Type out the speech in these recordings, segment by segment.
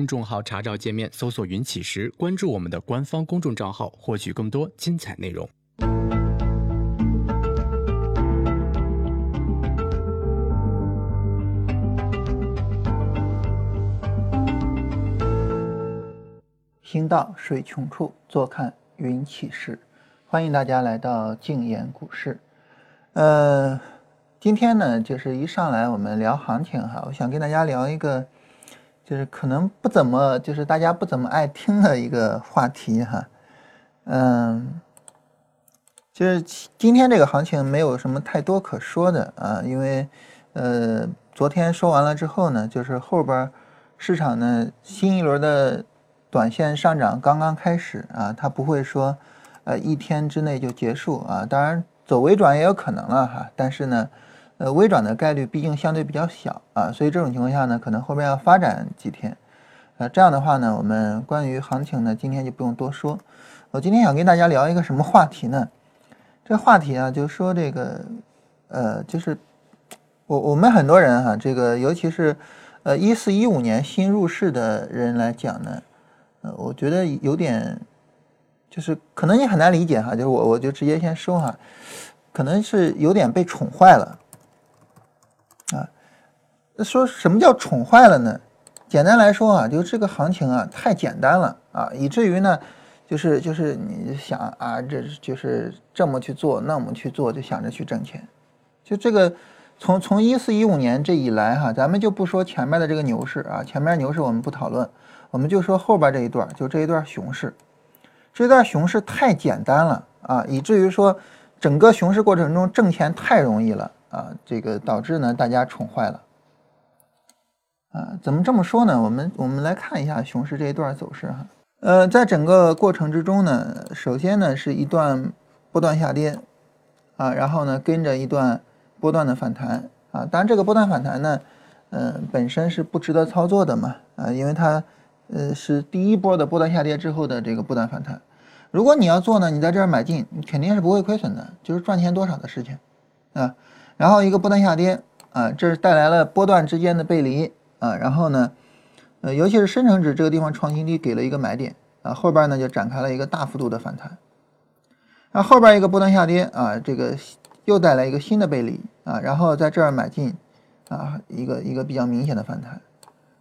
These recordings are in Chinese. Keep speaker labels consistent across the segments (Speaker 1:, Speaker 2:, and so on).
Speaker 1: 公众号查找界面搜索“云起时”，关注我们的官方公众账号，获取更多精彩内容。
Speaker 2: 行到水穷处，坐看云起时。欢迎大家来到静言股市。呃，今天呢，就是一上来我们聊行情哈，我想跟大家聊一个，就是可能不怎么，就是大家不怎么爱听的一个话题哈。嗯，就是今天这个行情没有什么太多可说的啊，因为呃，昨天说完了之后呢，就是后边市场呢新一轮的。短线上涨刚刚开始啊，它不会说，呃，一天之内就结束啊。当然，走微转也有可能了哈。但是呢，呃，微转的概率毕竟相对比较小啊，所以这种情况下呢，可能后边要发展几天。呃，这样的话呢，我们关于行情呢，今天就不用多说。我今天想跟大家聊一个什么话题呢？这话题啊，就说这个，呃，就是我我们很多人哈，这个尤其是呃一四一五年新入市的人来讲呢。呃，我觉得有点，就是可能你很难理解哈，就是我我就直接先说哈，可能是有点被宠坏了，那说什么叫宠坏了呢？简单来说啊，就这个行情啊太简单了啊，以至于呢，就是就是你想啊，这就是这么去做，那么去做，就想着去挣钱，就这个从从一四一五年这以来哈，咱们就不说前面的这个牛市啊，前面牛市我们不讨论。我们就说后边这一段，就这一段熊市，这段熊市太简单了啊，以至于说整个熊市过程中挣钱太容易了啊，这个导致呢大家宠坏了啊。怎么这么说呢？我们我们来看一下熊市这一段走势哈。呃，在整个过程之中呢，首先呢是一段波段下跌啊，然后呢跟着一段波段的反弹啊。当然这个波段反弹呢，嗯，本身是不值得操作的嘛啊，因为它。呃，是第一波的波段下跌之后的这个波段反弹。如果你要做呢，你在这儿买进，你肯定是不会亏损的，就是赚钱多少的事情啊。然后一个波段下跌啊，这是带来了波段之间的背离啊。然后呢，呃，尤其是深成指这个地方创新低，给了一个买点啊。后边呢就展开了一个大幅度的反弹。然后后边一个波段下跌啊，这个又带来一个新的背离啊。然后在这儿买进啊，一个一个比较明显的反弹。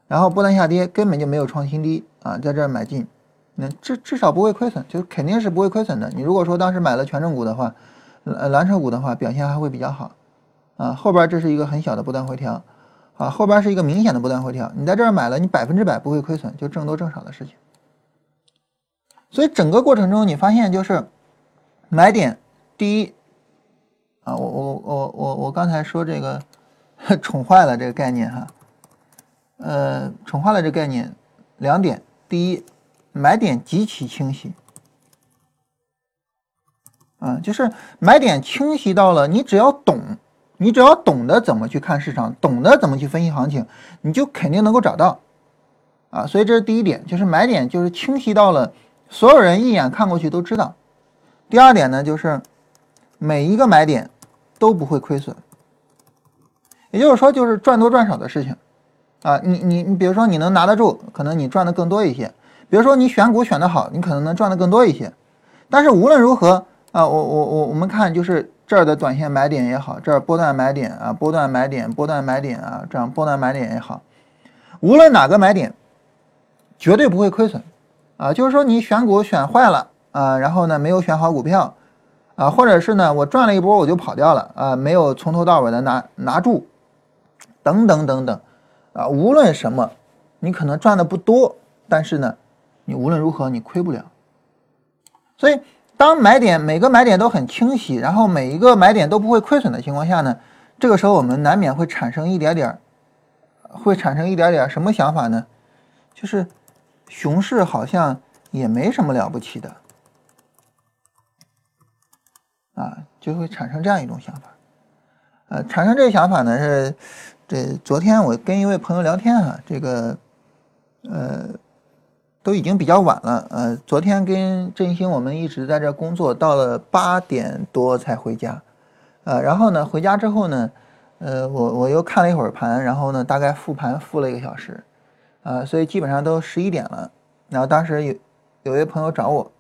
Speaker 2: 然后波段下跌，根本就没有创新低啊，在这儿买进，那至至少不会亏损，就肯定是不会亏损的。你如果说当时买了权重股的话，呃蓝筹股的话，表现还会比较好啊。后边这是一个很小的波段回调啊，后边是一个明显的波段回调，你在这儿买了，你百分之百不会亏损，就挣多挣少的事情。所以整个过程中，你发现就是买点第一啊，我我我我我刚才说这个 宠坏了这个概念哈。呃，宠坏了这概念，两点：第一，买点极其清晰，啊，就是买点清晰到了，你只要懂，你只要懂得怎么去看市场，懂得怎么去分析行情，你就肯定能够找到，啊，所以这是第一点，就是买点就是清晰到了，所有人一眼看过去都知道。第二点呢，就是每一个买点都不会亏损，也就是说，就是赚多赚少的事情。啊，你你你，比如说你能拿得住，可能你赚的更多一些。比如说你选股选得好，你可能能赚的更多一些。但是无论如何啊，我我我我们看就是这儿的短线买点也好，这儿波段买点啊，波段买点，波段买点啊，这样波段买点也好，无论哪个买点，绝对不会亏损啊。就是说你选股选坏了啊，然后呢没有选好股票啊，或者是呢我赚了一波我就跑掉了啊，没有从头到尾的拿拿住，等等等等。啊，无论什么，你可能赚的不多，但是呢，你无论如何你亏不了。所以，当买点每个买点都很清晰，然后每一个买点都不会亏损的情况下呢，这个时候我们难免会产生一点点，会产生一点点什么想法呢？就是熊市好像也没什么了不起的，啊，就会产生这样一种想法。呃，产生这个想法呢是。这昨天我跟一位朋友聊天哈，这个，呃，都已经比较晚了，呃，昨天跟振兴我们一直在这工作，到了八点多才回家，呃，然后呢，回家之后呢，呃，我我又看了一会儿盘，然后呢，大概复盘复了一个小时，啊，所以基本上都十一点了。然后当时有有一位朋友找我，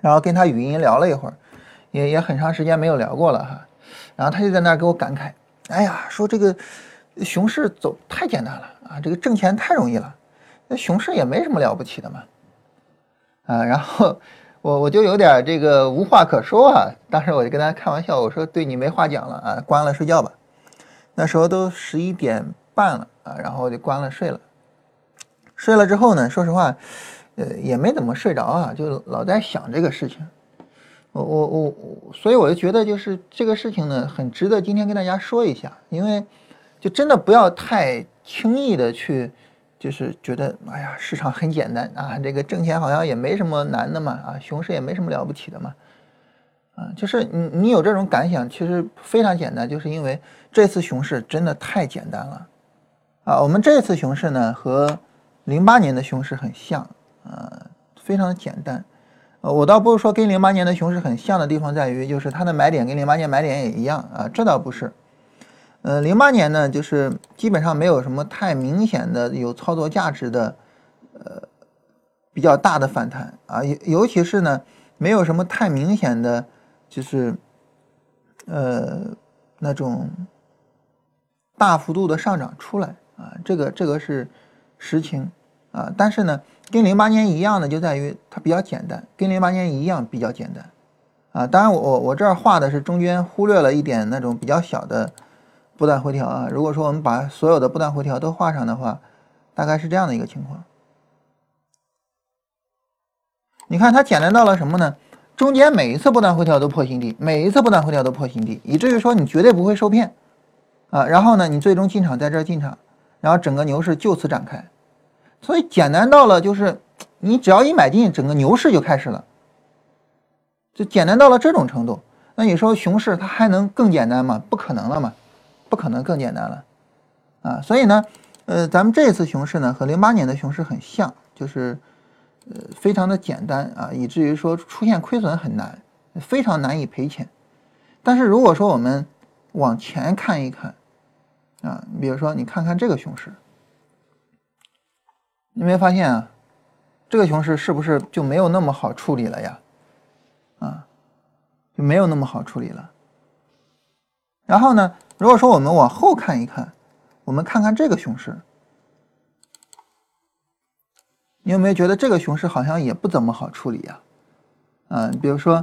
Speaker 2: 然后跟他语音聊了一会儿，也也很长时间没有聊过了哈。然后他就在那儿给我感慨，哎呀，说这个熊市走太简单了啊，这个挣钱太容易了，那熊市也没什么了不起的嘛。啊，然后 我我就有点这个无话可说啊。当时我就跟他开玩笑，我说对你没话讲了啊，关了睡觉吧。那时候都十一点半了啊，然后就关了睡了。睡了之后呢，说实话，呃，也没怎么睡着啊，就老在想这个事情。我我我，所以我就觉得就是这个事情呢，很值得今天跟大家说一下，因为就真的不要太轻易的去，就是觉得哎呀，市场很简单啊，这个挣钱好像也没什么难的嘛，啊，熊市也没什么了不起的嘛。啊，就是你你有这种感想，其实非常简单，就是因为这次熊市真的太简单了，啊，我们这次熊市呢和零八年的熊市很像，呃，非常的简单，呃，我倒不是说跟零八年的熊市很像的地方在于，就是它的买点跟零八年买点也一样啊，这倒不是，呃，零八年呢就是基本上没有什么太明显的有操作价值的，呃，比较大的反弹啊，尤尤其是呢没有什么太明显的。就是，呃，那种大幅度的上涨出来啊，这个这个是实情啊。但是呢，跟零八年一样的就在于它比较简单，跟零八年一样比较简单啊。当然，我我这儿画的是中间忽略了一点那种比较小的不断回调啊。如果说我们把所有的不断回调都画上的话，大概是这样的一个情况。你看它简单到了什么呢？中间每一次不断回调都破新低，每一次不断回调都破新低，以至于说你绝对不会受骗，啊，然后呢，你最终进场在这儿进场，然后整个牛市就此展开，所以简单到了就是你只要一买进，整个牛市就开始了，就简单到了这种程度。那你说熊市它还能更简单吗？不可能了嘛，不可能更简单了，啊，所以呢，呃，咱们这次熊市呢和零八年的熊市很像，就是。呃，非常的简单啊，以至于说出现亏损很难，非常难以赔钱。但是如果说我们往前看一看啊，比如说你看看这个熊市，你没发现啊，这个熊市是不是就没有那么好处理了呀？啊，就没有那么好处理了。然后呢，如果说我们往后看一看，我们看看这个熊市。你有没有觉得这个熊市好像也不怎么好处理呀？嗯，比如说，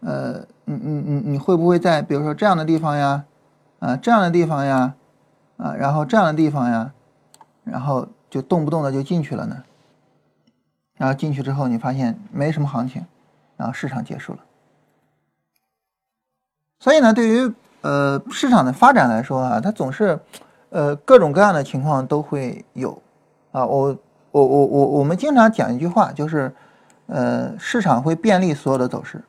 Speaker 2: 呃，你你你你会不会在比如说这样的地方呀，啊这样的地方呀，啊然后这样的地方呀，然后就动不动的就进去了呢？然后进去之后你发现没什么行情，然后市场结束了。所以呢，对于呃市场的发展来说啊，它总是呃各种各样的情况都会有啊我。我我我我们经常讲一句话，就是，呃，市场会便利所有的走势，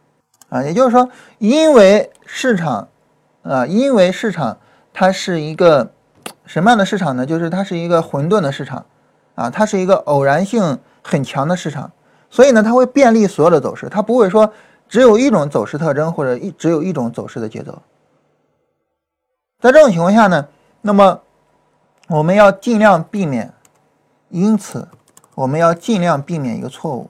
Speaker 2: 啊，也就是说，因为市场，啊，因为市场它是一个什么样的市场呢？就是它是一个混沌的市场，啊，它是一个偶然性很强的市场，所以呢，它会便利所有的走势，它不会说只有一种走势特征或者一只有一种走势的节奏。在这种情况下呢，那么我们要尽量避免。因此，我们要尽量避免一个错误，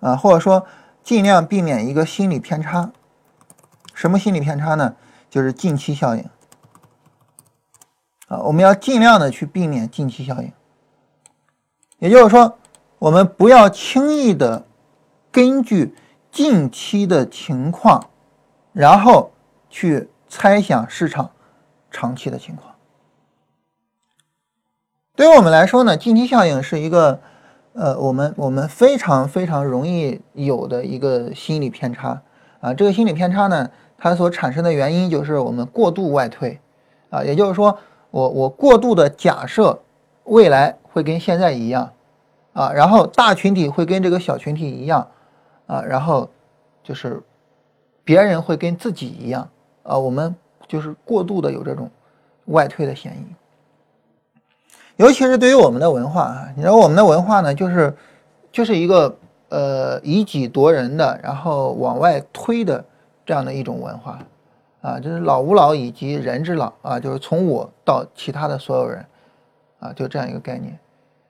Speaker 2: 啊，或者说尽量避免一个心理偏差。什么心理偏差呢？就是近期效应。啊，我们要尽量的去避免近期效应。也就是说，我们不要轻易的根据近期的情况，然后去猜想市场长期的情况。对于我们来说呢，近期效应是一个，呃，我们我们非常非常容易有的一个心理偏差啊。这个心理偏差呢，它所产生的原因就是我们过度外推啊，也就是说，我我过度的假设未来会跟现在一样啊，然后大群体会跟这个小群体一样啊，然后就是别人会跟自己一样啊，我们就是过度的有这种外推的嫌疑。尤其是对于我们的文化啊，你知道我们的文化呢，就是就是一个呃以己夺人的，然后往外推的这样的一种文化啊，就是老吾老以及人之老啊，就是从我到其他的所有人啊，就这样一个概念。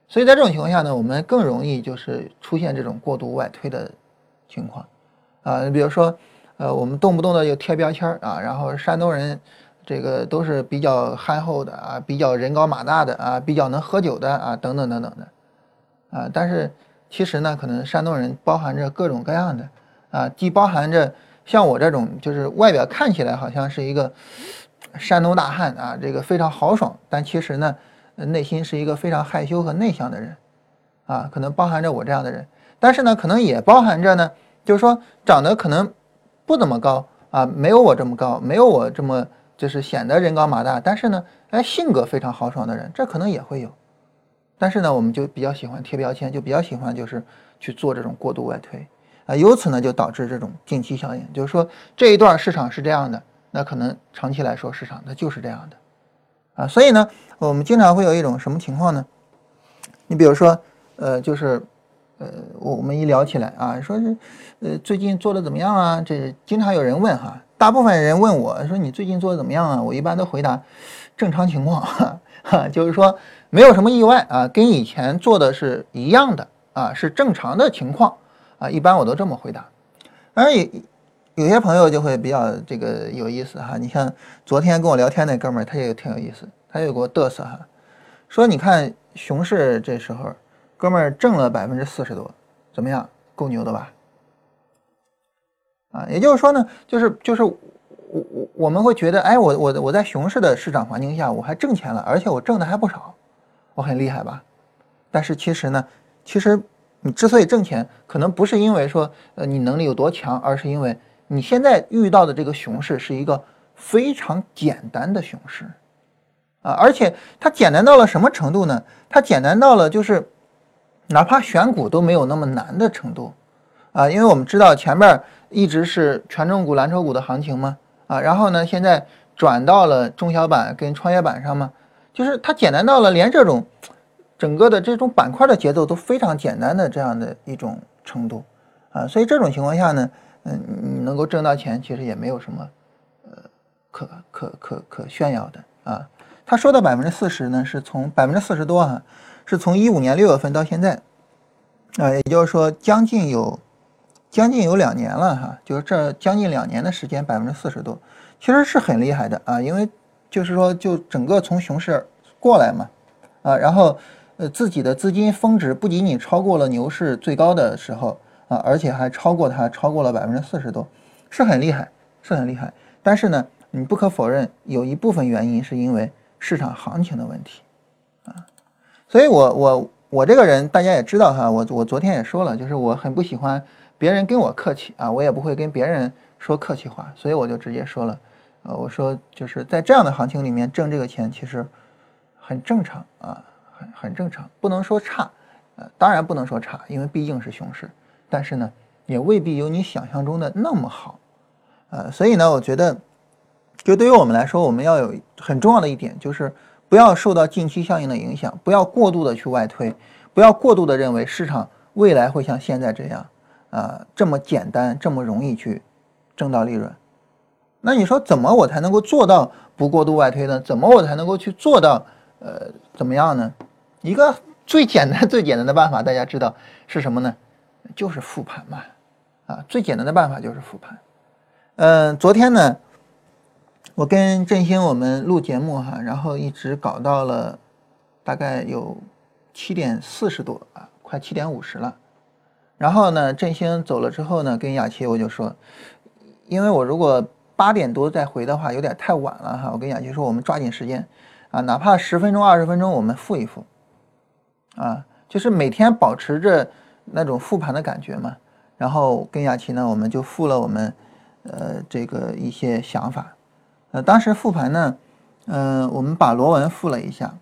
Speaker 2: 所以在这种情况下呢，我们更容易就是出现这种过度外推的情况啊。你比如说，呃，我们动不动的就贴标签啊，然后山东人这个都是比较憨厚的啊，比较人高马大的啊，比较能喝酒的啊，等等等等的啊。但是其实呢，可能山东人包含着各种各样的啊，既包含着像我这种就是外表看起来好像是一个山东大汉啊，这个非常豪爽，但其实呢。内心是一个非常害羞和内向的人，啊，可能包含着我这样的人，但是呢，可能也包含着呢，就是说长得可能不怎么高啊，没有我这么高，没有我这么就是显得人高马大，但是呢，哎，性格非常豪爽的人，这可能也会有，但是呢，我们就比较喜欢贴标签，就比较喜欢就是去做这种过度外推啊，由此呢就导致这种近期效应，就是说这一段市场是这样的，那可能长期来说市场它就是这样的。啊，所以呢，我们经常会有一种什么情况呢？你比如说，呃，就是，呃，我我们一聊起来啊，说是，呃，最近做的怎么样啊？这经常有人问哈，大部分人问我说你最近做的怎么样啊？我一般都回答正常情况，哈，就是说没有什么意外啊，跟以前做的是一样的啊，是正常的情况啊，一般我都这么回答。当然也。有些朋友就会比较这个有意思哈，你像昨天跟我聊天那哥们儿，他也挺有意思，他就给我嘚瑟哈，说你看熊市这时候，哥们儿挣了百分之四十多，怎么样，够牛的吧？啊，也就是说呢，就是就是我我我们会觉得，哎，我我我在熊市的市场环境下，我还挣钱了，而且我挣的还不少，我很厉害吧？但是其实呢，其实你之所以挣钱，可能不是因为说呃你能力有多强，而是因为。你现在遇到的这个熊市是一个非常简单的熊市，啊，而且它简单到了什么程度呢？它简单到了就是，哪怕选股都没有那么难的程度，啊，因为我们知道前面一直是权重股、蓝筹股的行情嘛，啊，然后呢，现在转到了中小板跟创业板上嘛，就是它简单到了连这种整个的这种板块的节奏都非常简单的这样的一种程度，啊，所以这种情况下呢。嗯，你能够挣到钱，其实也没有什么，呃，可可可可炫耀的啊。他说的百分之四十呢，是从百分之四十多哈，是从一五年六月份到现在，啊，也就是说将近有将近有两年了哈，就是这将近两年的时间，百分之四十多，其实是很厉害的啊。因为就是说，就整个从熊市过来嘛，啊，然后呃自己的资金峰值不仅仅超过了牛市最高的时候。啊，而且还超过它，超过了百分之四十多，是很厉害，是很厉害。但是呢，你不可否认，有一部分原因是因为市场行情的问题，啊，所以我我我这个人大家也知道哈，我我昨天也说了，就是我很不喜欢别人跟我客气啊，我也不会跟别人说客气话，所以我就直接说了，呃，我说就是在这样的行情里面挣这个钱其实很正常啊，很很正常，不能说差，呃，当然不能说差，因为毕竟是熊市。但是呢，也未必有你想象中的那么好，呃，所以呢，我觉得，就对于我们来说，我们要有很重要的一点，就是不要受到近期效应的影响，不要过度的去外推，不要过度的认为市场未来会像现在这样，啊，这么简单，这么容易去挣到利润。那你说怎么我才能够做到不过度外推呢？怎么我才能够去做到，呃，怎么样呢？一个最简单、最简单的办法，大家知道是什么呢？就是复盘嘛，啊，最简单的办法就是复盘。嗯，昨天呢，我跟振兴我们录节目哈，然后一直搞到了大概有七点四十多啊，快七点五十了。然后呢，振兴走了之后呢，跟雅琪我就说，因为我如果八点多再回的话，有点太晚了哈。我跟雅琪说，我们抓紧时间啊，哪怕十分钟、二十分钟，我们复一复啊，就是每天保持着。那种复盘的感觉嘛，然后跟雅琪呢，我们就复了我们，呃，这个一些想法。呃，当时复盘呢，嗯，我们把螺纹复了一下，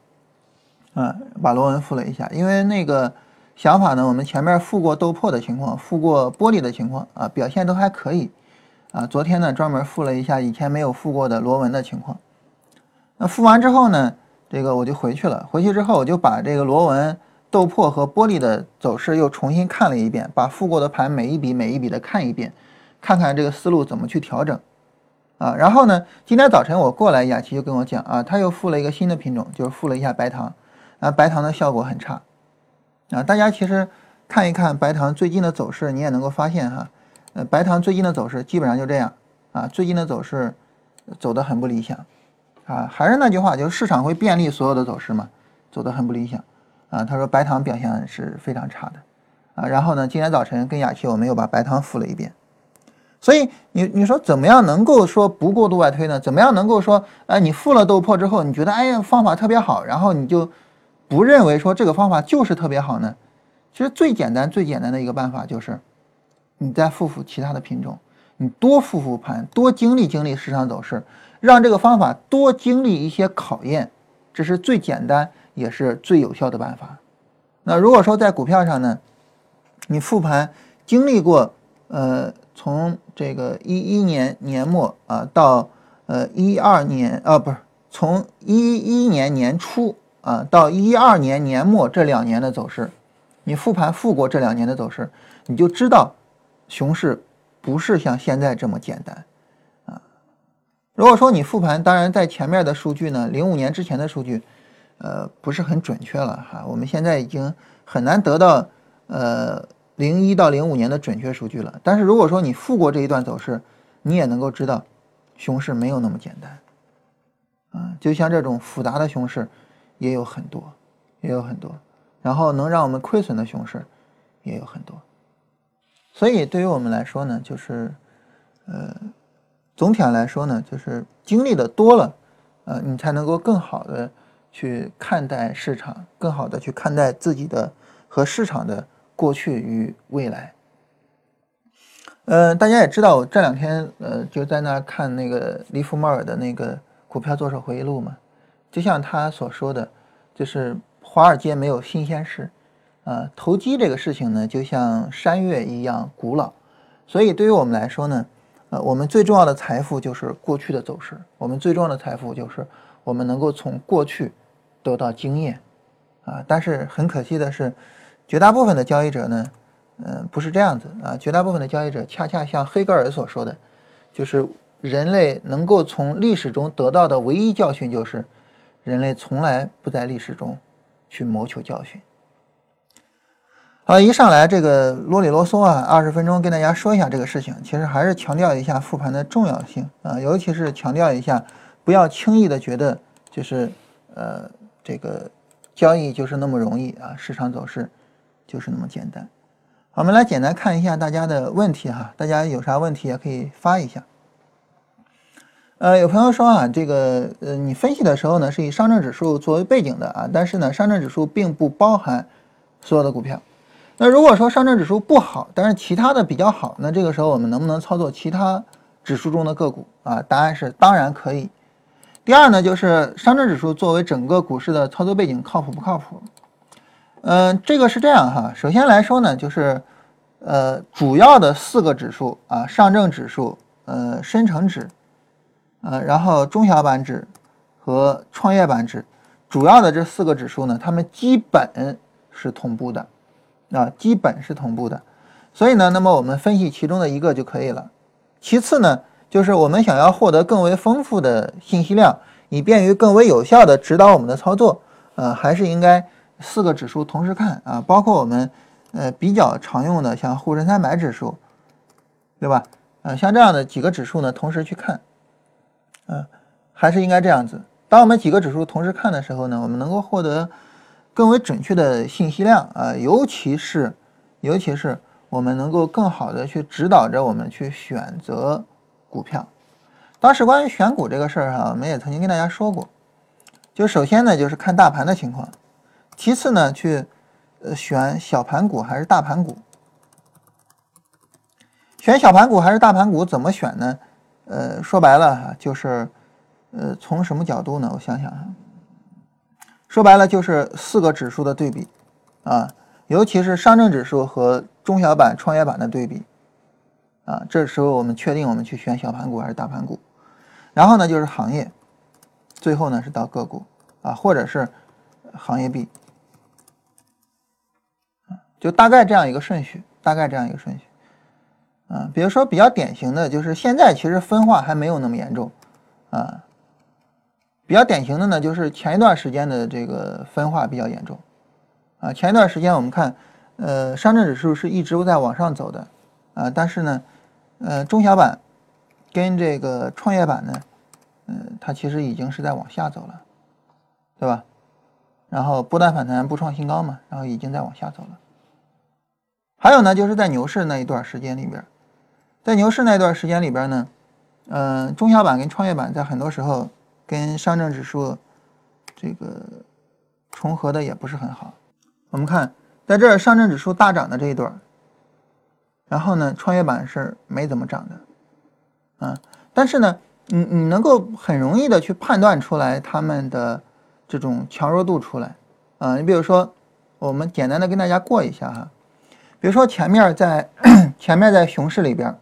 Speaker 2: 啊，把螺纹复了一下，因为那个想法呢，我们前面复过豆粕的情况，复过玻璃的情况啊，表现都还可以，啊，昨天呢专门复了一下以前没有复过的螺纹的情况。那复完之后呢，这个我就回去了，回去之后我就把这个螺纹。豆粕和玻璃的走势又重新看了一遍，把复过的盘每一笔每一笔的看一遍，看看这个思路怎么去调整，啊。然后呢，今天早晨我过来，雅琪就跟我讲啊，他又复了一个新的品种，就是复了一下白糖，啊，白糖的效果很差啊。大家其实看一看白糖最近的走势，你也能够发现哈，呃，白糖最近的走势基本上就这样啊，最近的走势走得很不理想啊。还是那句话，就是市场会便利所有的走势嘛，走得很不理想啊。他说白糖表现是非常差的。啊，然后呢？今天早晨跟雅琪，我们又把白糖复了一遍。所以你你说怎么样能够说不过度外推呢？怎么样能够说，哎，你复了豆粕之后，你觉得哎呀方法特别好，然后你就不认为说这个方法就是特别好呢？其实最简单最简单的一个办法就是，你再复复其他的品种，你多复复盘，多经历经历市场走势，让这个方法多经历一些考验，这是最简单也是最有效的办法。那如果说在股票上呢？你复盘经历过，呃，从这个一一年年末啊到呃一二年啊，不是从一一年年初啊到一二年年末这两年的走势，你复盘复过这两年的走势，你就知道熊市不是像现在这么简单啊。如果说你复盘，当然在前面的数据呢，零五年之前的数据，呃，不是很准确了哈。我们现在已经很难得到呃。零一到零五年的准确数据了，但是如果说你复过这一段走势，你也能够知道，熊市没有那么简单，啊，就像这种复杂的熊市也有很多，也有很多，然后能让我们亏损的熊市也有很多，所以对于我们来说呢，就是，呃，总体上来说呢，就是经历的多了，呃，你才能够更好的去看待市场，更好的去看待自己的和市场的。过去与未来，呃，大家也知道，我这两天呃就在那看那个利弗莫尔的那个股票作手回忆录嘛，就像他所说的，就是华尔街没有新鲜事，啊，投机这个事情呢，就像山岳一样古老，所以对于我们来说呢，呃，我们最重要的财富就是过去的走势，我们最重要的财富就是我们能够从过去得到经验，啊，但是很可惜的是。绝大部分的交易者呢，嗯，不是这样子啊。绝大部分的交易者恰恰像黑格尔所说的，就是人类能够从历史中得到的唯一教训就是，人类从来不在历史中去谋求教训。好，一上来这个啰里啰嗦啊，二十分钟跟大家说一下这个事情，其实还是强调一下复盘的重要性啊，尤其是强调一下，不要轻易的觉得就是呃这个交易就是那么容易啊，市场走势。就是那么简单。我们来简单看一下大家的问题哈，大家有啥问题也可以发一下。呃，有朋友说啊，这个呃，你分析的时候呢是以上证指数作为背景的啊，但是呢，上证指数并不包含所有的股票。那如果说上证指数不好，但是其他的比较好，那这个时候我们能不能操作其他指数中的个股啊？答案是当然可以。第二呢，就是上证指数作为整个股市的操作背景靠谱不靠谱？嗯，这个是这样哈。首先来说呢，就是，呃，主要的四个指数啊，上证指数、呃，深成指，呃，然后中小板指和创业板指，主要的这四个指数呢，它们基本是同步的，啊，基本是同步的。所以呢，那么我们分析其中的一个就可以了。其次呢，就是我们想要获得更为丰富的信息量，以便于更为有效的指导我们的操作，呃，还是应该。四个指数同时看啊，包括我们呃比较常用的像沪深三百指数，对吧？呃，像这样的几个指数呢，同时去看，嗯，还是应该这样子。当我们几个指数同时看的时候呢，我们能够获得更为准确的信息量啊，尤其是尤其是我们能够更好的去指导着我们去选择股票。当时关于选股这个事儿哈，我们也曾经跟大家说过，就首先呢就是看大盘的情况。其次呢，去呃选小盘股还是大盘股？选小盘股还是大盘股？怎么选呢？呃，说白了哈，就是呃从什么角度呢？我想想哈，说白了就是四个指数的对比啊，尤其是上证指数和中小板、创业板的对比啊，这时候我们确定我们去选小盘股还是大盘股。然后呢，就是行业，最后呢是到个股啊，或者是行业币。就大概这样一个顺序，大概这样一个顺序，啊，比如说比较典型的就是现在其实分化还没有那么严重啊，比较典型的呢就是前一段时间的这个分化比较严重啊，前一段时间我们看，呃，上证指数是一直在往上走的啊，但是呢，呃，中小板跟这个创业板呢，嗯，它其实已经是在往下走了，对吧？然后不断反弹不创新高嘛，然后已经在往下走了。还有呢，就是在牛市那一段时间里边，在牛市那一段时间里边呢，嗯，中小板跟创业板在很多时候跟上证指数这个重合的也不是很好。我们看在这儿上证指数大涨的这一段，然后呢，创业板是没怎么涨的，啊，但是呢，你你能够很容易的去判断出来他们的。这种强弱度出来，啊，你比如说，我们简单的跟大家过一下哈，比如说前面在 前面在熊市里边，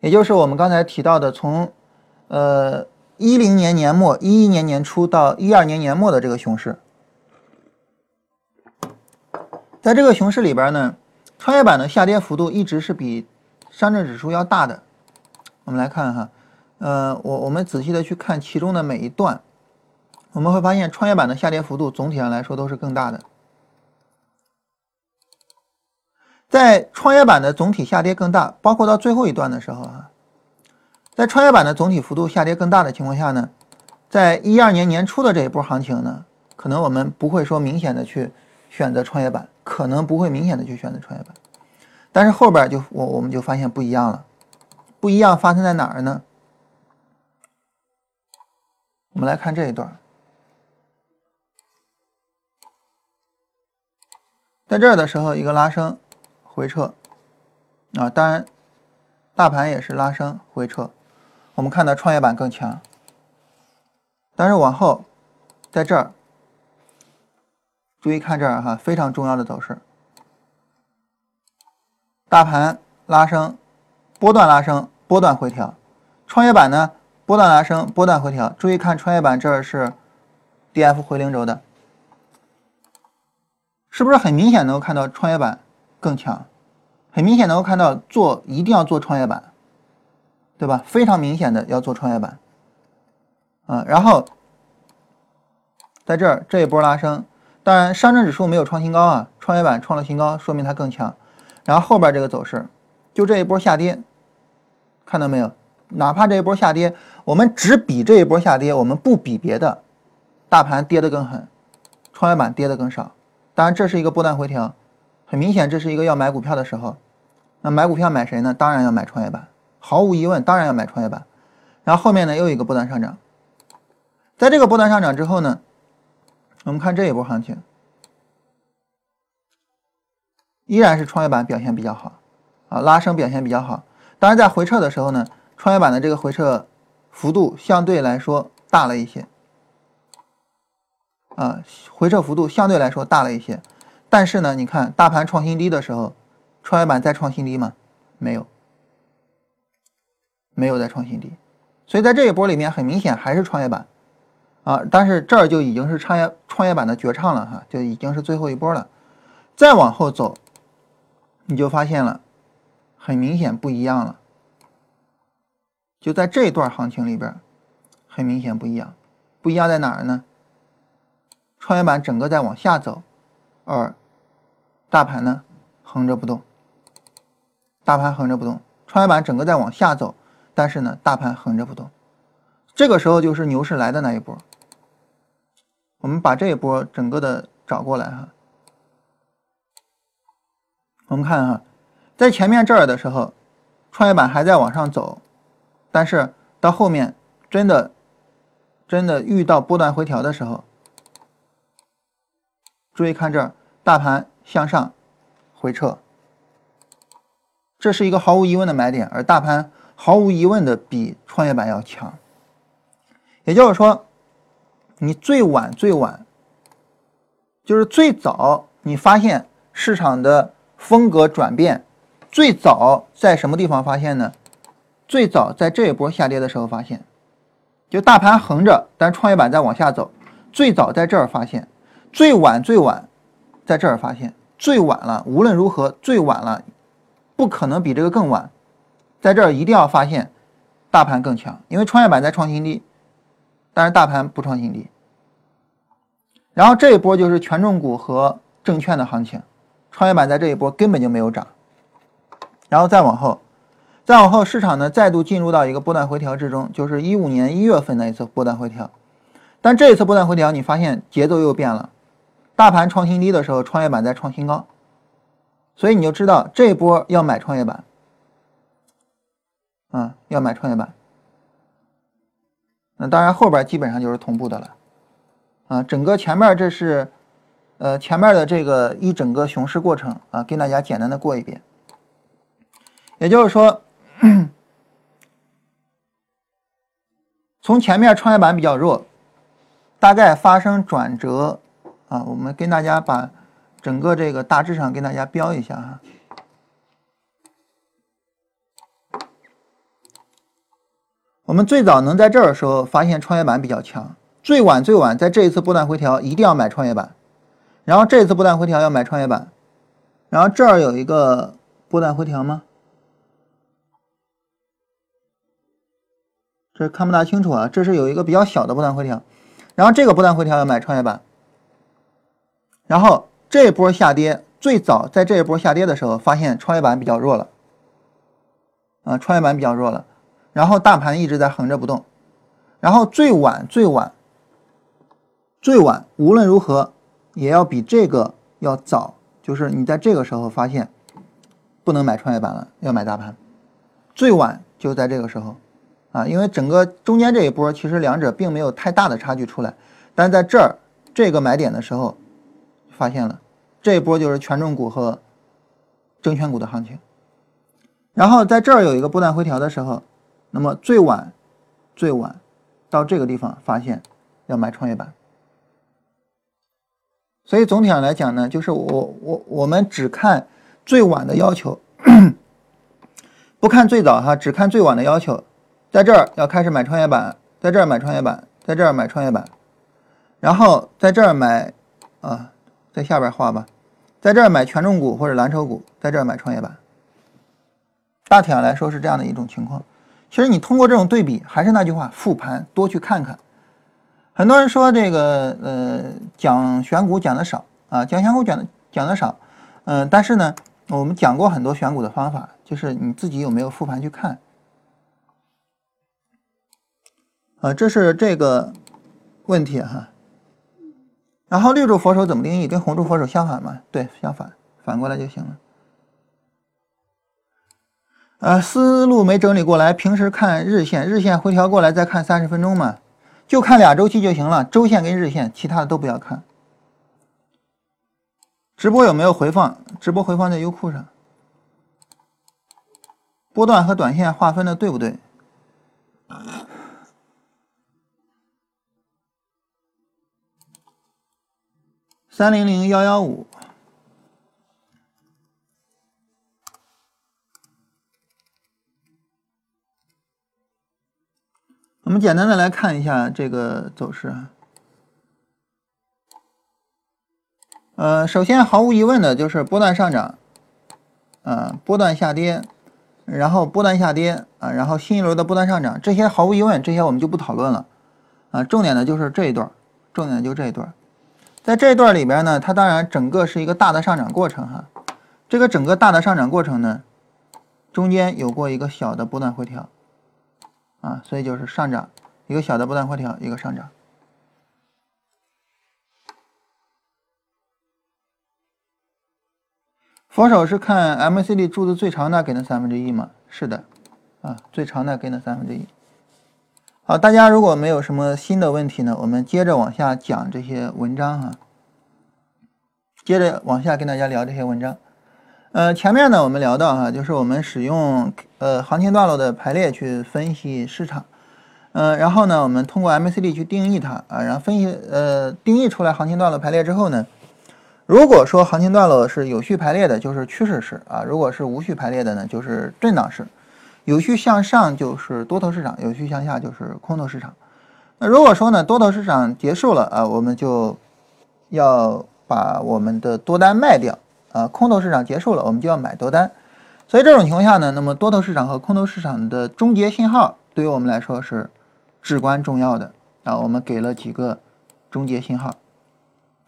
Speaker 2: 也就是我们刚才提到的，从呃一零年年末、一一年年初到一二年年末的这个熊市，在这个熊市里边呢，创业板的下跌幅度一直是比上证指数要大的。我们来看哈，呃，我我们仔细的去看其中的每一段。我们会发现，创业板的下跌幅度总体上来说都是更大的。在创业板的总体下跌更大，包括到最后一段的时候啊，在创业板的总体幅度下跌更大的情况下呢，在一二年年初的这一波行情呢，可能我们不会说明显的去选择创业板，可能不会明显的去选择创业板，但是后边就我我们就发现不一样了，不一样发生在哪儿呢？我们来看这一段。在这儿的时候，一个拉升，回撤，啊，当然，大盘也是拉升回撤。我们看到创业板更强，但是往后，在这儿，注意看这儿哈，非常重要的走势。大盘拉升，波段拉升，波段回调；创业板呢，波段拉升，波段回调。注意看创业板这儿是 D F 回零轴的。是不是很明显能够看到创业板更强？很明显能够看到做一定要做创业板，对吧？非常明显的要做创业板，啊，然后在这儿这一波拉升，当然上证指数没有创新高啊，创业板创了新高，说明它更强。然后后边这个走势，就这一波下跌，看到没有？哪怕这一波下跌，我们只比这一波下跌，我们不比别的，大盘跌得更狠，创业板跌得更少。当然，这是一个波段回调，很明显，这是一个要买股票的时候。那买股票买谁呢？当然要买创业板，毫无疑问，当然要买创业板。然后后面呢，又一个波段上涨，在这个波段上涨之后呢，我们看这一波行情，依然是创业板表现比较好，啊，拉升表现比较好。当然，在回撤的时候呢，创业板的这个回撤幅度相对来说大了一些。啊，回撤幅度相对来说大了一些，但是呢，你看大盘创新低的时候，创业板再创新低吗？没有，没有再创新低，所以在这一波里面，很明显还是创业板啊，但是这儿就已经是创业创业板的绝唱了哈，就已经是最后一波了。再往后走，你就发现了，很明显不一样了，就在这一段行情里边，很明显不一样，不一样在哪儿呢？创业板整个在往下走，而大盘呢横着不动。大盘横着不动，创业板整个在往下走，但是呢大盘横着不动。这个时候就是牛市来的那一波。我们把这一波整个的找过来哈。我们看哈，在前面这儿的时候，创业板还在往上走，但是到后面真的真的遇到波段回调的时候。注意看这儿，大盘向上回撤，这是一个毫无疑问的买点，而大盘毫无疑问的比创业板要强。也就是说，你最晚最晚，就是最早你发现市场的风格转变，最早在什么地方发现呢？最早在这一波下跌的时候发现，就大盘横着，但创业板在往下走，最早在这儿发现。最晚最晚，在这儿发现最晚了。无论如何，最晚了，不可能比这个更晚，在这儿一定要发现大盘更强，因为创业板在创新低，但是大盘不创新低。然后这一波就是权重股和证券的行情，创业板在这一波根本就没有涨，然后再往后，再往后市场呢再度进入到一个波段回调之中，就是一五年一月份的一次波段回调，但这一次波段回调你发现节奏又变了，大盘创新低的时候，创业板在创新高，所以你就知道这波要买创业板，啊，要买创业板，那当然后边基本上就是同步的了。啊，整个前面这是，呃，前面的这个一整个熊市过程啊，跟大家简单的过一遍。也就是说，从前面创业板比较弱，大概发生转折啊，我们跟大家把整个这个大致上跟大家标一下哈。我们最早能在这儿的时候发现创业板比较强。最晚最晚在这一次波段回调一定要买创业板，然后这次波段回调要买创业板，然后这儿有一个波段回调吗？这看不大清楚啊，这是有一个比较小的波段回调，然后这个波段回调要买创业板，然后这波下跌最早在这一波下跌的时候发现创业板比较弱了，啊，创业板比较弱了，然后大盘一直在横着不动，然后最晚最晚。最晚无论如何也要比这个要早，就是你在这个时候发现不能买创业板了，要买大盘。最晚就在这个时候啊，因为整个中间这一波其实两者并没有太大的差距出来，但在这儿这个买点的时候发现了这一波就是权重股和证券股的行情。然后在这儿有一个波段回调的时候，那么最晚最晚到这个地方发现要买创业板。所以总体上来讲呢，就是我我我们只看最晚的要求，不看最早哈，只看最晚的要求，在这儿要开始买创业板，在这儿买创业板，在这儿买创业板，然后在这儿买啊，在下边画吧，在这儿买权重股或者蓝筹股，在这儿买创业板。大体上来说是这样的一种情况。其实你通过这种对比，还是那句话，复盘多去看看。很多人说这个呃讲选股讲的少啊，讲选股讲的讲的少，嗯，但是呢，我们讲过很多选股的方法，就是你自己有没有复盘去看啊？这是这个问题哈。然后绿柱佛手怎么定义？跟红柱佛手相反吗？对，相反，反过来就行了。呃，思路没整理过来，平时看日线，日线回调过来再看三十分钟嘛。就看俩周期就行了，周线跟日线，其他的都不要看。直播有没有回放？直播回放在优酷上。波段和短线划分的对不对？三零零幺幺五。我们简单的来看一下这个走势。呃，首先毫无疑问的就是波段上涨，啊，波段下跌，然后波段下跌，啊，然后新一轮的波段上涨，这些毫无疑问，这些我们就不讨论了，啊，重点的就是这一段，重点就这一段，在这段里边呢，它当然整个是一个大的上涨过程哈，这个整个大的上涨过程呢，中间有过一个小的波段回调。啊，所以就是上涨一个小的波段回调，一个上涨。佛手是看 MACD 柱子最长的给的三分之一吗？是的，啊，最长的给的三分之一。好，大家如果没有什么新的问题呢，我们接着往下讲这些文章哈。接着往下跟大家聊这些文章。呃，前面呢我们聊到哈，就是我们使用呃行情段落的排列去分析市场，嗯，然后呢我们通过 MACD 去定义它啊，然后分析呃定义出来行情段落排列之后呢，如果说行情段落是有序排列的，就是趋势式啊；如果是无序排列的呢，就是震荡式。有序向上就是多头市场，有序向下就是空头市场。那如果说呢多头市场结束了啊，我们就要把我们的多单卖掉。啊，空头市场结束了，我们就要买多单，所以这种情况下呢，那么多头市场和空头市场的终结信号对于我们来说是至关重要的啊。我们给了几个终结信号，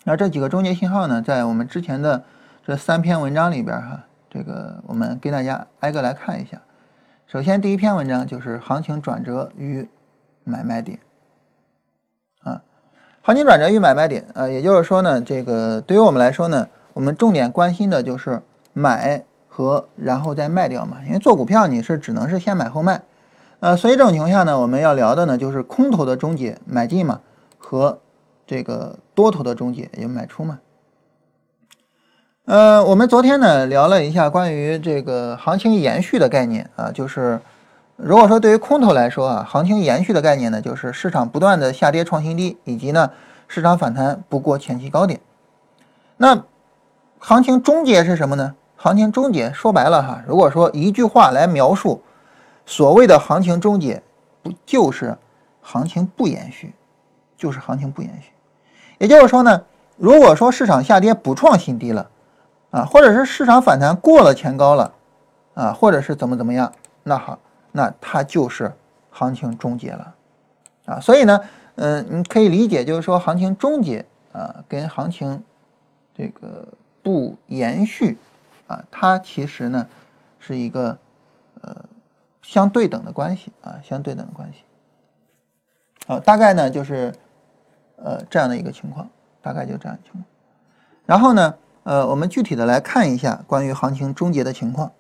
Speaker 2: 那这几个终结信号呢，在我们之前的这三篇文章里边哈，这个我们给大家挨个来看一下。首先，第一篇文章就是行情转折与买卖点啊，行情转折与买卖点啊，也就是说呢，这个对于我们来说呢，我们重点关心的就是买。和然后再卖掉嘛，因为做股票你是只能是先买后卖，呃，所以这种情况下呢，我们要聊的呢就是空头的终结买进嘛，和这个多头的终结也就卖出嘛。呃，我们昨天呢聊了一下关于这个行情延续的概念啊，就是如果说对于空头来说啊，行情延续的概念呢，就是市场不断的下跌创新低，以及呢市场反弹不过前期高点。那行情终结是什么呢？行情终结，说白了哈，如果说一句话来描述所谓的行情终结，不就是行情不延续，就是行情不延续。也就是说呢，如果说市场下跌不创新低了啊，或者是市场反弹过了前高了啊，或者是怎么怎么样，那好，那它就是行情终结了啊。所以呢，嗯，你可以理解就是说行情终结啊，跟行情这个不延续。啊，它其实呢是一个呃相对等的关系啊，相对等的关系。好，大概呢就是呃这样的一个情况，大概就这样情况。然后呢，呃，我们具体的来看一下关于行情终结的情况。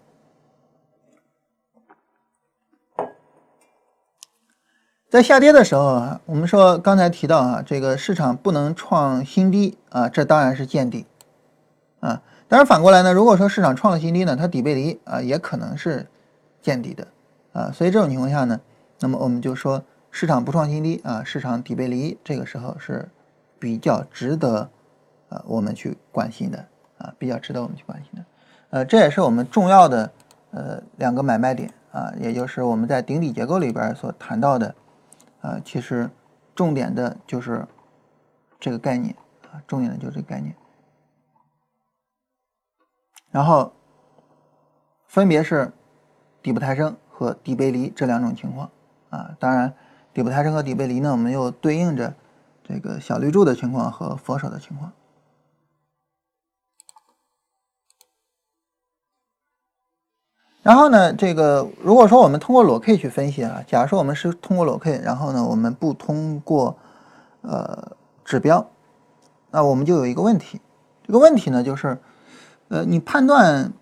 Speaker 2: 在下跌的时候啊，我们说刚才提到啊，这个市场不能创新低啊，这当然是见底啊。当然，反过来呢，如果说市场创了新低呢，它底背离啊，也可能是见底的啊。所以这种情况下呢，那么我们就说市场不创新低啊，市场底背离，这个时候是比较值得啊我们去关心的啊，比较值得我们去关心的。呃，这也是我们重要的呃两个买卖点啊，也就是我们在顶底结构里边所谈到的啊，其实重点的就是这个概念啊，重点的就是这个概念。然后，分别是底部抬升和底背离这两种情况啊。当然，底部抬升和底背离呢，我们又对应着这个小绿柱的情况和佛手的情况。然后呢，这个如果说我们通过裸 K 去分析啊，假如说我们是通过裸 K，然后呢，我们不通过呃指标，那我们就有一个问题。这个问题呢，就是。呃，你判断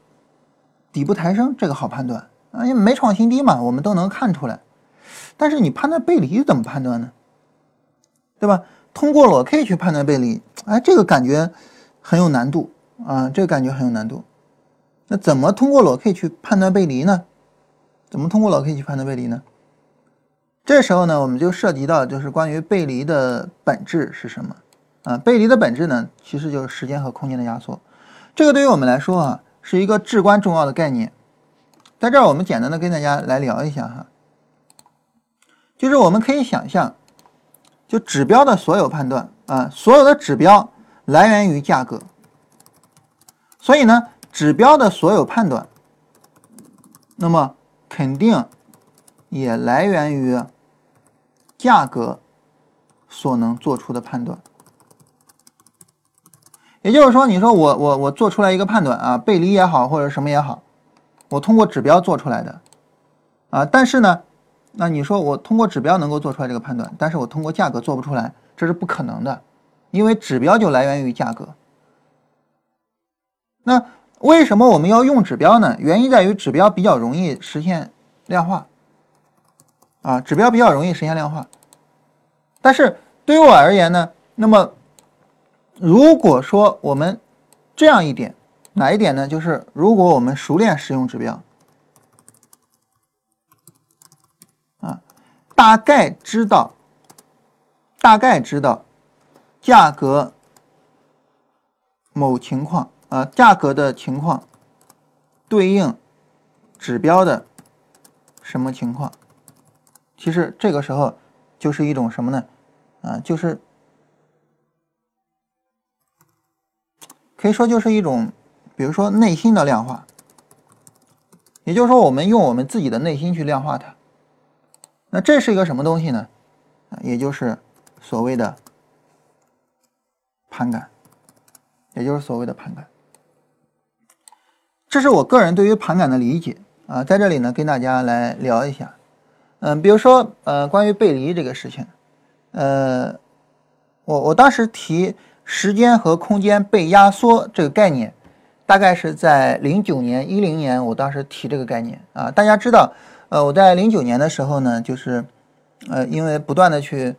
Speaker 2: 底部抬升这个好判断啊，因为没创新低嘛，我们都能看出来。但是你判断背离怎么判断呢？对吧？通过裸 K 去判断背离，哎，这个感觉很有难度啊，这个感觉很有难度。那怎么通过裸 K 去判断背离呢？怎么通过裸 K 去判断背离呢？这时候呢，我们就涉及到就是关于背离的本质是什么啊？背离的本质呢，其实就是时间和空间的压缩。这个对于我们来说啊，是一个至关重要的概念。在这儿，我们简单的跟大家来聊一下哈，就是我们可以想象，就指标的所有判断啊，所有的指标来源于价格，所以呢，指标的所有判断，那么肯定也来源于价格所能做出的判断。也就是说，你说我我我做出来一个判断啊，背离也好，或者什么也好，我通过指标做出来的啊，但是呢，那你说我通过指标能够做出来这个判断，但是我通过价格做不出来，这是不可能的，因为指标就来源于价格。那为什么我们要用指标呢？原因在于指标比较容易实现量化啊，指标比较容易实现量化。但是对于我而言呢，那么。如果说我们这样一点，哪一点呢？就是如果我们熟练使用指标，啊，大概知道，大概知道价格某情况啊，价格的情况对应指标的什么情况？其实这个时候就是一种什么呢？啊，就是。可以说就是一种，比如说内心的量化，也就是说，我们用我们自己的内心去量化它。那这是一个什么东西呢？啊，也就是所谓的盘感，也就是所谓的盘感。这是我个人对于盘感的理解啊，在这里呢跟大家来聊一下。嗯，比如说呃，关于背离这个事情，呃，我我当时提时间和空间被压缩这个概念。大概是在零九年、一零年，我当时提这个概念啊。大家知道，呃，我在零九年的时候呢，就是，呃，因为不断的去，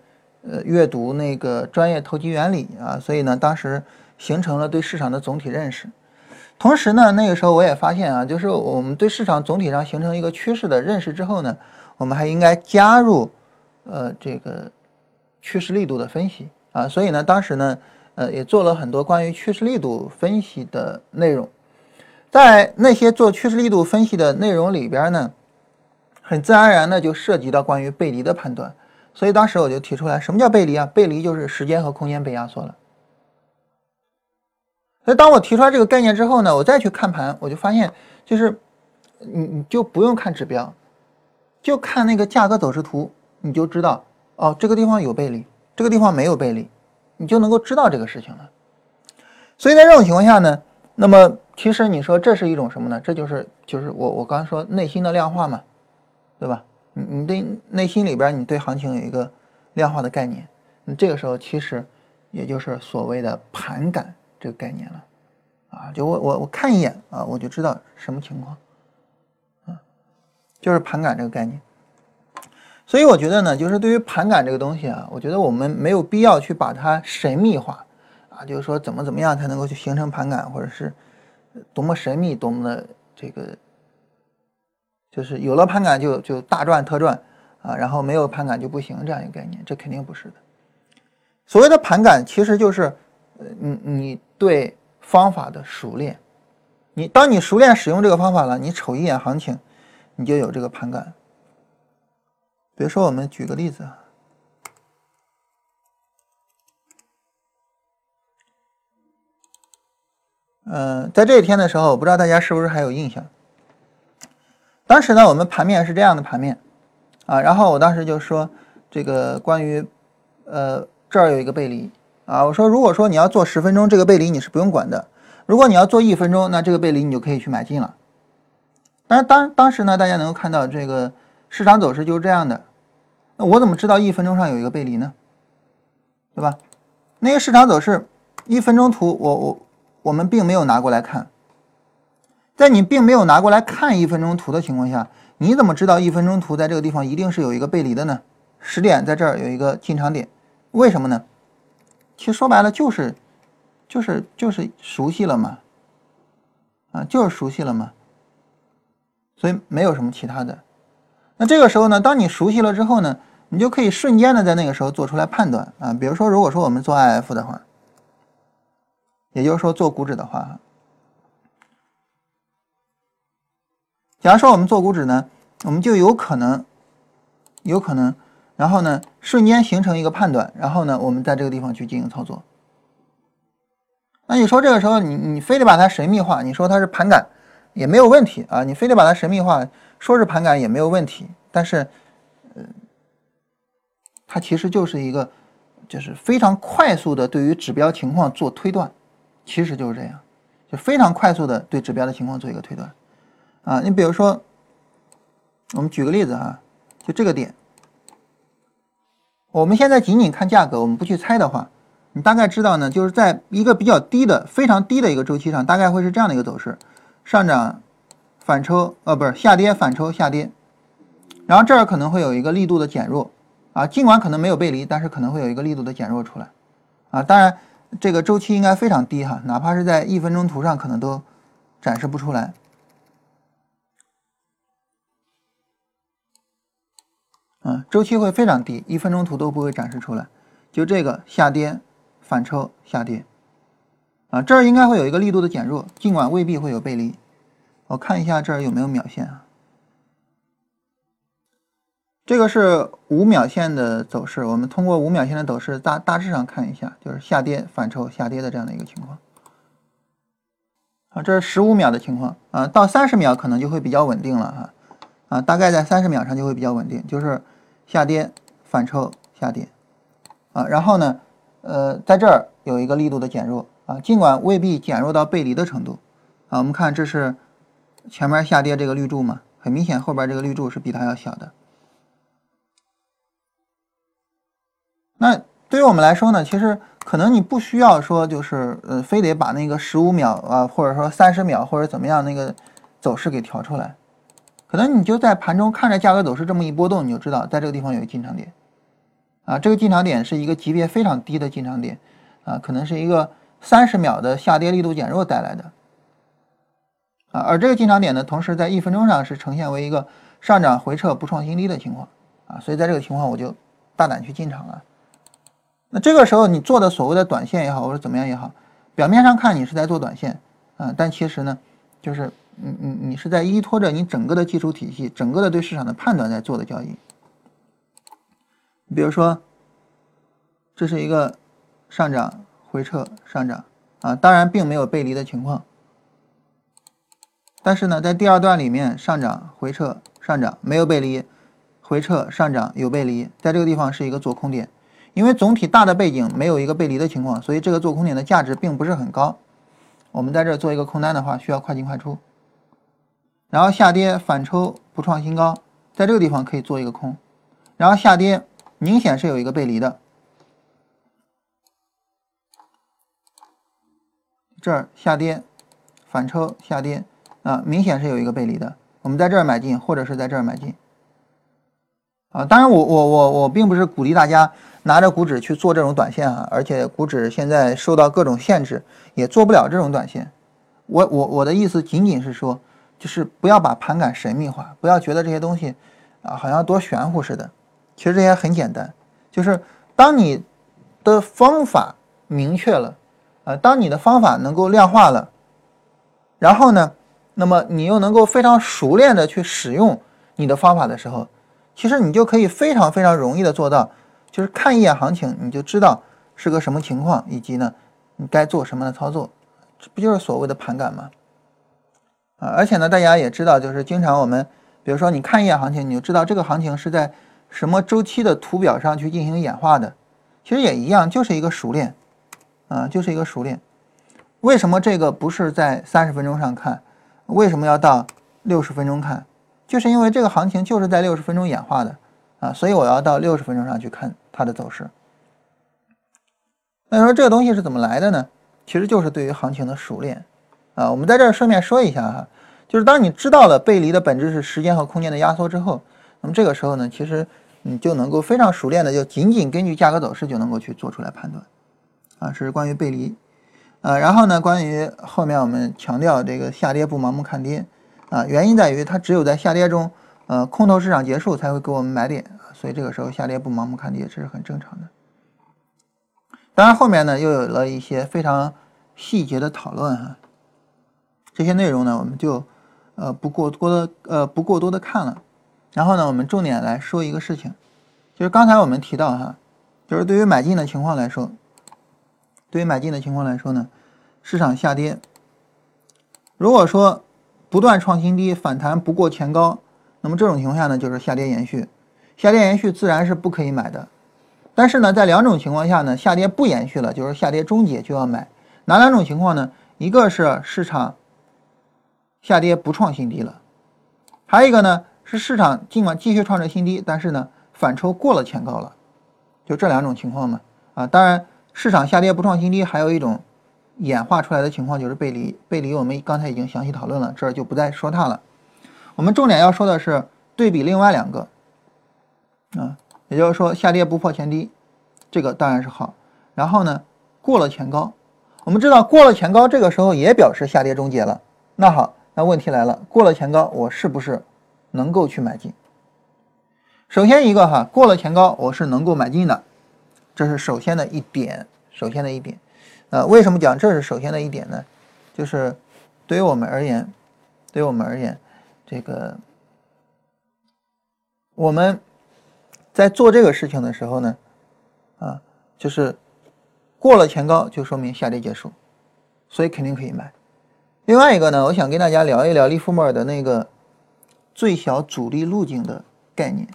Speaker 2: 呃，阅读那个专业投机原理啊，所以呢，当时形成了对市场的总体认识。同时呢，那个时候我也发现啊，就是我们对市场总体上形成一个趋势的认识之后呢，我们还应该加入，呃，这个趋势力度的分析啊。所以呢，当时呢。呃，也做了很多关于趋势力度分析的内容，在那些做趋势力度分析的内容里边呢，很自然而然的就涉及到关于背离的判断，所以当时我就提出来，什么叫背离啊？背离就是时间和空间被压缩了。所以当我提出来这个概念之后呢，我再去看盘，我就发现，就是你你就不用看指标，就看那个价格走势图，你就知道哦，这个地方有背离，这个地方没有背离。你就能够知道这个事情了，所以在这种情况下呢，那么其实你说这是一种什么呢？这就是就是我我刚才说内心的量化嘛，对吧？你你对内心里边你对行情有一个量化的概念，那这个时候其实也就是所谓的盘感这个概念了，啊，就我我我看一眼啊，我就知道什么情况，啊，就是盘感这个概念。所以我觉得呢，就是对于盘感这个东西啊，我觉得我们没有必要去把它神秘化，啊，就是说怎么怎么样才能够去形成盘感，或者是多么神秘，多么的这个，就是有了盘感就就大赚特赚啊，然后没有盘感就不行这样一个概念，这肯定不是的。所谓的盘感其实就是，呃，你你对方法的熟练，你当你熟练使用这个方法了，你瞅一眼行情，你就有这个盘感。比如说，我们举个例子，嗯，在这一天的时候，我不知道大家是不是还有印象。当时呢，我们盘面是这样的盘面啊，然后我当时就说，这个关于呃这儿有一个背离啊，我说如果说你要做十分钟，这个背离你是不用管的；如果你要做一分钟，那这个背离你就可以去买进了。但是当当时呢，大家能够看到这个。市场走势就是这样的，那我怎么知道一分钟上有一个背离呢？对吧？那个市场走势一分钟图，我我我们并没有拿过来看。在你并没有拿过来看一分钟图的情况下，你怎么知道一分钟图在这个地方一定是有一个背离的呢？十点在这儿有一个进场点，为什么呢？其实说白了就是就是就是熟悉了嘛，啊，就是熟悉了嘛，所以没有什么其他的。那这个时候呢，当你熟悉了之后呢，你就可以瞬间的在那个时候做出来判断啊。比如说，如果说我们做 IF 的话，也就是说做股指的话，假如说我们做股指呢，我们就有可能，有可能，然后呢，瞬间形成一个判断，然后呢，我们在这个地方去进行操作。那你说这个时候你你非得把它神秘化，你说它是盘感也没有问题啊，你非得把它神秘化。说是盘感也没有问题，但是，呃，它其实就是一个，就是非常快速的对于指标情况做推断，其实就是这样，就非常快速的对指标的情况做一个推断，啊，你比如说，我们举个例子哈，就这个点，我们现在仅仅看价格，我们不去猜的话，你大概知道呢，就是在一个比较低的、非常低的一个周期上，大概会是这样的一个走势，上涨。反抽，呃，不是下跌，反抽下跌，然后这儿可能会有一个力度的减弱，啊，尽管可能没有背离，但是可能会有一个力度的减弱出来，啊，当然这个周期应该非常低哈，哪怕是在一分钟图上可能都展示不出来，嗯，周期会非常低，一分钟图都不会展示出来，就这个下跌反抽下跌，啊，这儿应该会有一个力度的减弱，尽管未必会有背离。我看一下这儿有没有秒线啊？这个是五秒线的走势，我们通过五秒线的走势大大致上看一下，就是下跌反抽下跌的这样的一个情况。啊，这是十五秒的情况啊，到三十秒可能就会比较稳定了哈，啊，大概在三十秒上就会比较稳定，就是下跌反抽下跌，啊，然后呢，呃，在这儿有一个力度的减弱啊，尽管未必减弱到背离的程度，啊，我们看这是前面下跌这个绿柱嘛，很明显后边这个绿柱是比它要小的，那对于我们来说呢，其实。可能你不需要说，就是呃，非得把那个十五秒啊，或者说三十秒或者怎么样那个走势给调出来。可能你就在盘中看着价格走势这么一波动，你就知道在这个地方有一进场点。啊，这个进场点是一个级别非常低的进场点啊，可能是一个三十秒的下跌力度减弱带来的。啊，而这个进场点呢，同时在一分钟上是呈现为一个上涨回撤不创新低的情况。啊，所以在这个情况我就大胆去进场了。那这个时候你做的所谓的短线也好，或者怎么样也好，表面上看你是在做短线，啊，但其实呢，就是你你你是在依托着你整个的技术体系、整个的对市场的判断在做的交易。你比如说，这是一个上涨回撤上涨啊，当然并没有背离的情况，但是呢，在第二段里面上涨回撤上涨没有背离，回撤上涨有背离，在这个地方是一个做空点。因为总体大的背景没有一个背离的情况，所以这个做空点的价值并不是很高。我们在这做一个空单的话，需要快进快出。然后下跌反抽不创新高，在这个地方可以做一个空。然后下跌明显是有一个背离的，这儿下跌反抽下跌啊，明显是有一个背离的。我们在这儿买进，或者是在这儿买进。啊，当然我我我我并不是鼓励大家。拿着股指去做这种短线啊，而且股指现在受到各种限制，也做不了这种短线。我我我的意思仅仅是说，就是不要把盘感神秘化，不要觉得这些东西啊好像多玄乎似的。其实这些很简单，就是当你的方法明确了，呃，当你的方法能够量化了，然后呢，那么你又能够非常熟练的去使用你的方法的时候，其实你就可以非常非常容易的做到。就是看一眼行情，你就知道是个什么情况，以及呢，你该做什么的操作，这不就是所谓的盘感吗？而且呢，大家也知道，就是经常我们，比如说你看一眼行情，你就知道这个行情是在什么周期的图表上去进行演化的，其实也一样，就是一个熟练，啊，就是一个熟练。为什么这个不是在三十分钟上看？为什么要到六十分钟看？就是因为这个行情就是在六十分钟演化的。啊，所以我要到六十分钟上去看它的走势。那说这个东西是怎么来的呢？其实就是对于行情的熟练。啊，我们在这儿顺便说一下哈，就是当你知道了背离的本质是时间和空间的压缩之后，那么这个时候呢，其实你就能够非常熟练的就仅仅根据价格走势就能够去做出来判断。啊，这是关于背离。呃，然后呢，关于后面我们强调这个下跌不盲目看跌。啊，原因在于它只有在下跌中。呃，空头市场结束才会给我们买点，所以这个时候下跌不盲目看跌，这是很正常的。当然后面呢又有了一些非常细节的讨论哈，这些内容呢我们就呃不过多的呃不过多的看了。然后呢我们重点来说一个事情，就是刚才我们提到哈，就是对于买进的情况来说，对于买进的情况来说呢，市场下跌，如果说不断创新低，反弹不过前高。那么这种情况下呢，就是下跌延续，下跌延续自然是不可以买的。但是呢，在两种情况下呢，下跌不延续了，就是下跌终结就要买。哪两种情况呢？一个是市场下跌不创新低了，还有一个呢是市场尽管继续创着新低，但是呢反抽过了前高了，就这两种情况嘛。啊，当然市场下跌不创新低，还有一种演化出来的情况就是背离，背离我们刚才已经详细讨论了，这儿就不再说它了。我们重点要说的是对比另外两个，啊，也就是说下跌不破前低，这个当然是好。然后呢，过了前高，我们知道过了前高，这个时候也表示下跌终结了。那好，那问题来了，过了前高，我是不是能够去买进？首先一个哈，过了前高，我是能够买进的，这是首先的一点，首先的一点。呃，为什么讲这是首先的一点呢？就是对于我们而言，对于我们而言。这个我们在做这个事情的时候呢，啊，就是过了前高就说明下跌结束，所以肯定可以买。另外一个呢，我想跟大家聊一聊利弗莫尔的那个最小阻力路径的概念。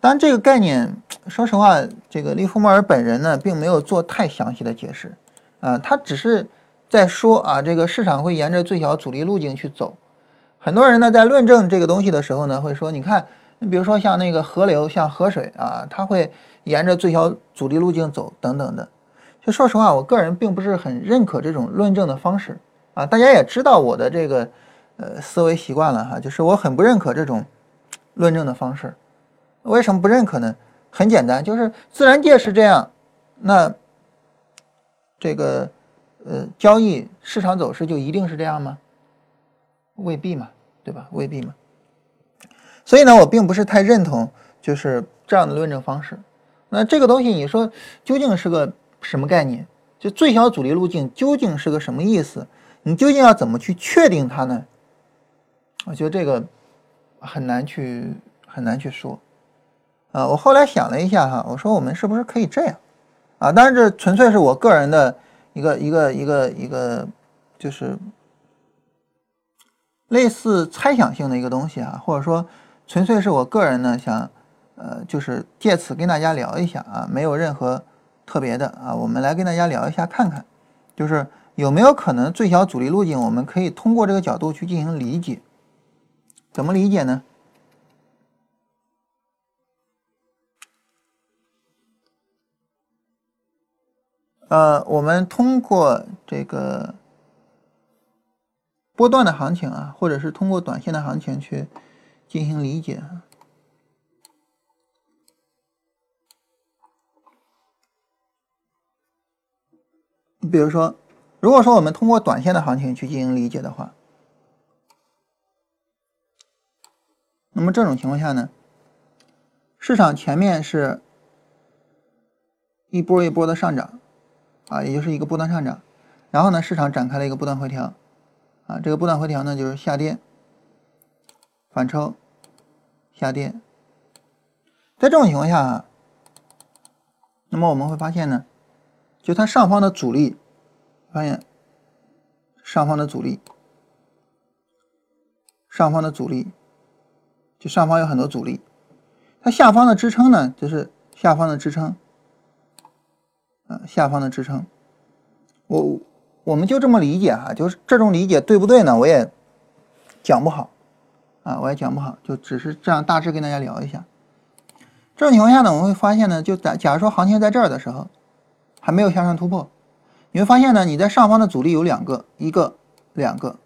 Speaker 2: 当然，这个概念，说实话，这个利弗莫尔本人呢，并没有做太详细的解释，啊，他只是在说啊，这个市场会沿着最小阻力路径去走。很多人呢，在论证这个东西的时候呢，会说，你看，你比如说像那个河流，像河水啊，它会沿着最小阻力路径走，等等的。就说实话，我个人并不是很认可这种论证的方式啊。大家也知道我的这个呃思维习惯了哈，就是我很不认可这种论证的方式。为什么不认可呢？很简单，就是自然界是这样，那这个呃交易市场走势就一定是这样吗？未必嘛，对吧？未必嘛。所以呢，我并不是太认同就是这样的论证方式。那这个东西，你说究竟是个？什么概念？就最小阻力路径究竟是个什么意思？你究竟要怎么去确定它呢？我觉得这个很难去很难去说。啊，我后来想了一下哈，我说我们是不是可以这样？啊，当然这纯粹是我个人的一个一个一个一个，就是类似猜想性的一个东西啊，或者说纯粹是我个人呢想，呃，就是借此跟大家聊一下啊，没有任何。特别的啊，我们来跟大家聊一下，看看，就是有没有可能最小阻力路径，我们可以通过这个角度去进行理解。怎么理解呢？呃，我们通过这个波段的行情啊，或者是通过短线的行情去进行理解。比如说，如果说我们通过短线的行情去进行理解的话，那么这种情况下呢，市场前面是一波一波的上涨，啊，也就是一个波段上涨，然后呢，市场展开了一个波段回调，啊，这个波段回调呢就是下跌、反抽、下跌，在这种情况下啊，那么我们会发现呢。就它上方的阻力，发现上方的阻力，上方的阻力，就上方有很多阻力。它下方的支撑呢，就是下方的支撑，啊，下方的支撑。我我们就这么理解哈，就是这种理解对不对呢？我也讲不好，啊，我也讲不好，就只是这样大致跟大家聊一下。这种情况下呢，我们会发现呢，就假假如说行情在这儿的时候。还没有向上突破，你会发现呢，你在上方的阻力有两个，一个、两个；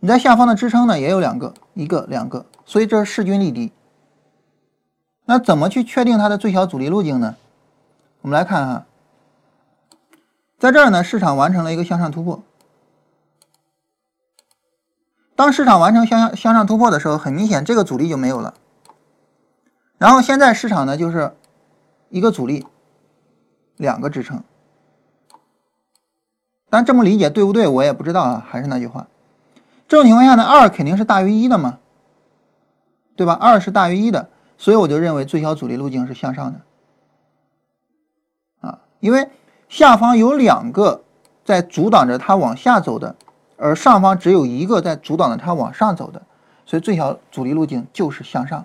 Speaker 2: 你在下方的支撑呢也有两个，一个、两个。所以这是势均力敌。那怎么去确定它的最小阻力路径呢？我们来看哈，在这儿呢，市场完成了一个向上突破。当市场完成向上向上突破的时候，很明显这个阻力就没有了。然后现在市场呢就是一个阻力。两个支撑，但这么理解对不对？我也不知道啊。还是那句话，这种情况下呢，二肯定是大于一的嘛，对吧？二是大于一的，所以我就认为最小阻力路径是向上的啊，因为下方有两个在阻挡着它往下走的，而上方只有一个在阻挡着它往上走的，所以最小阻力路径就是向上。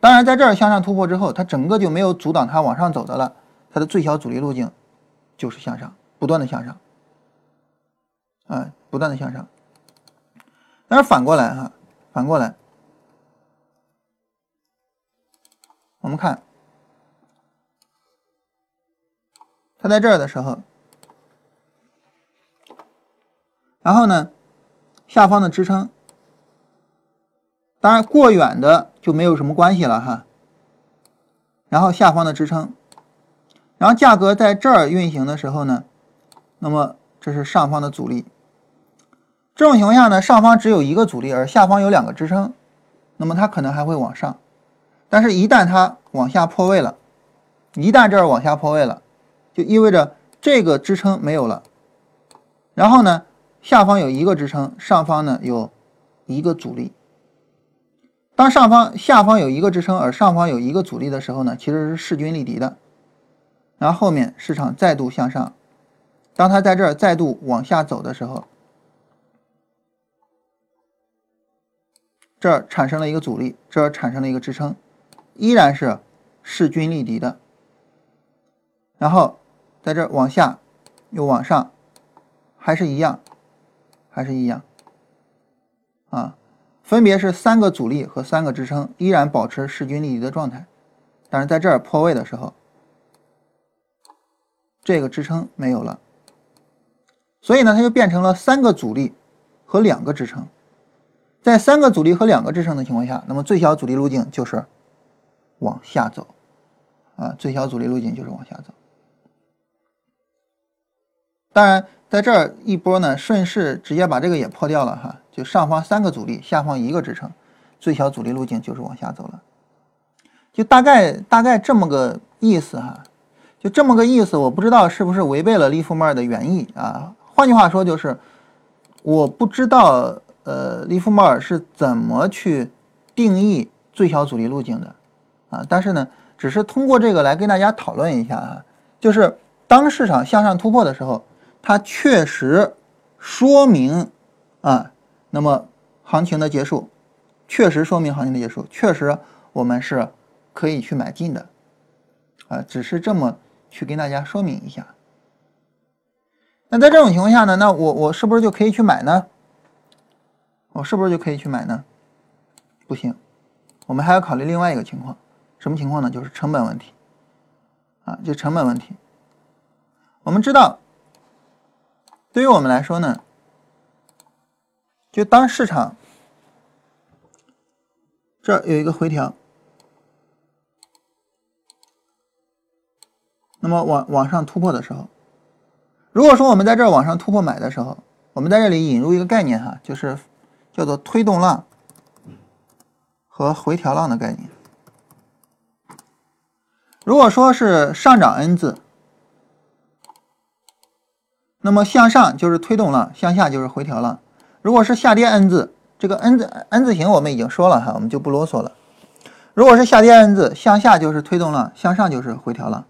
Speaker 2: 当然，在这儿向上突破之后，它整个就没有阻挡它往上走的了。它的最小阻力路径就是向上，不断的向上，啊，不断的向上。但是反过来哈，反过来，我们看它在这儿的时候，然后呢，下方的支撑，当然过远的就没有什么关系了哈。然后下方的支撑。然后价格在这儿运行的时候呢，那么这是上方的阻力。这种情况下呢，上方只有一个阻力，而下方有两个支撑，那么它可能还会往上。但是，一旦它往下破位了，一旦这儿往下破位了，就意味着这个支撑没有了。然后呢，下方有一个支撑，上方呢有一个阻力。当上方下方有一个支撑，而上方有一个阻力的时候呢，其实是势均力敌的。然后后面市场再度向上，当它在这儿再度往下走的时候，这儿产生了一个阻力，这儿产生了一个支撑，依然是势均力敌的。然后在这儿往下又往上，还是一样，还是一样，啊，分别是三个阻力和三个支撑，依然保持势均力敌的状态。但是在这儿破位的时候，这个支撑没有了，所以呢，它就变成了三个阻力和两个支撑。在三个阻力和两个支撑的情况下，那么最小阻力路径就是往下走，啊，最小阻力路径就是往下走。当然，在这一波呢，顺势直接把这个也破掉了哈，就上方三个阻力，下方一个支撑，最小阻力路径就是往下走了，就大概大概这么个意思哈，就这么个意思，我不知道是不是违背了利弗莫尔的原意啊？换句话说就是，我不知道。呃，利弗莫尔是怎么去定义最小阻力路径的啊？但是呢，只是通过这个来跟大家讨论一下啊，就是当市场向上突破的时候，它确实说明啊，那么行情的结束，确实说明行情的结束，确实我们是可以去买进的啊，只是这么去跟大家说明一下。那在这种情况下呢，那我我是不是就可以去买呢？我是不是就可以去买呢？不行，我们还要考虑另外一个情况，什么情况呢？就是成本问题啊，就成本问题。我们知道，对于我们来说呢，就当市场这有一个回调，那么往往上突破的时候，如果说我们在这儿往上突破买的时候，我们在这里引入一个概念哈，就是。叫做推动浪和回调浪的概念。如果说是上涨 N 字，那么向上就是推动浪，向下就是回调浪。如果是下跌 N 字，这个 N 字 N 字形我们已经说了哈，我们就不啰嗦了。如果是下跌 N 字，向下就是推动浪，向上就是回调浪。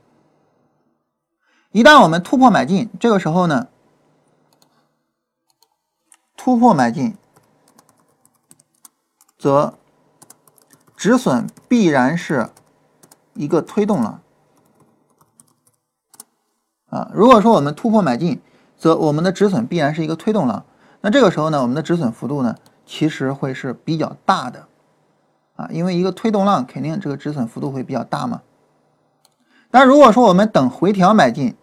Speaker 2: 一旦我们突破买进，这个时候呢，突破买进。则止损必然是一个推动浪啊。如果说我们突破买进，则我们的止损必然是一个推动浪。那这个时候呢，我们的止损幅度呢，其实会是比较大的啊，因为一个推动浪肯定这个止损幅度会比较大嘛。但如果说我们等回调买进，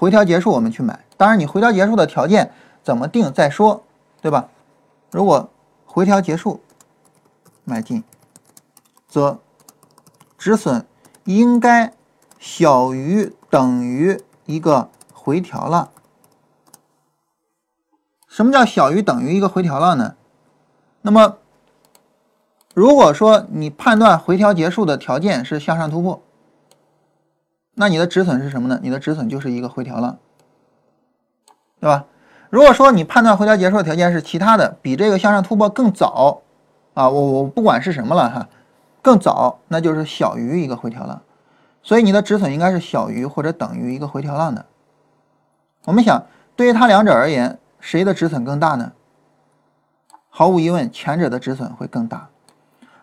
Speaker 2: 回调结束我们去买，当然你回调结束的条件怎么定再说，对吧？如果回调结束。买进，则止损应该小于等于一个回调浪。什么叫小于等于一个回调浪呢？那么，如果说你判断回调结束的条件是向上突破，那你的止损是什么呢？你的止损就是一个回调浪，对吧？如果说你判断回调结束的条件是其他的，比这个向上突破更早。啊，我我不管是什么了哈，更早那就是小于一个回调浪，所以你的止损应该是小于或者等于一个回调浪的。我们想，对于它两者而言，谁的止损更大呢？毫无疑问，前者的止损会更大。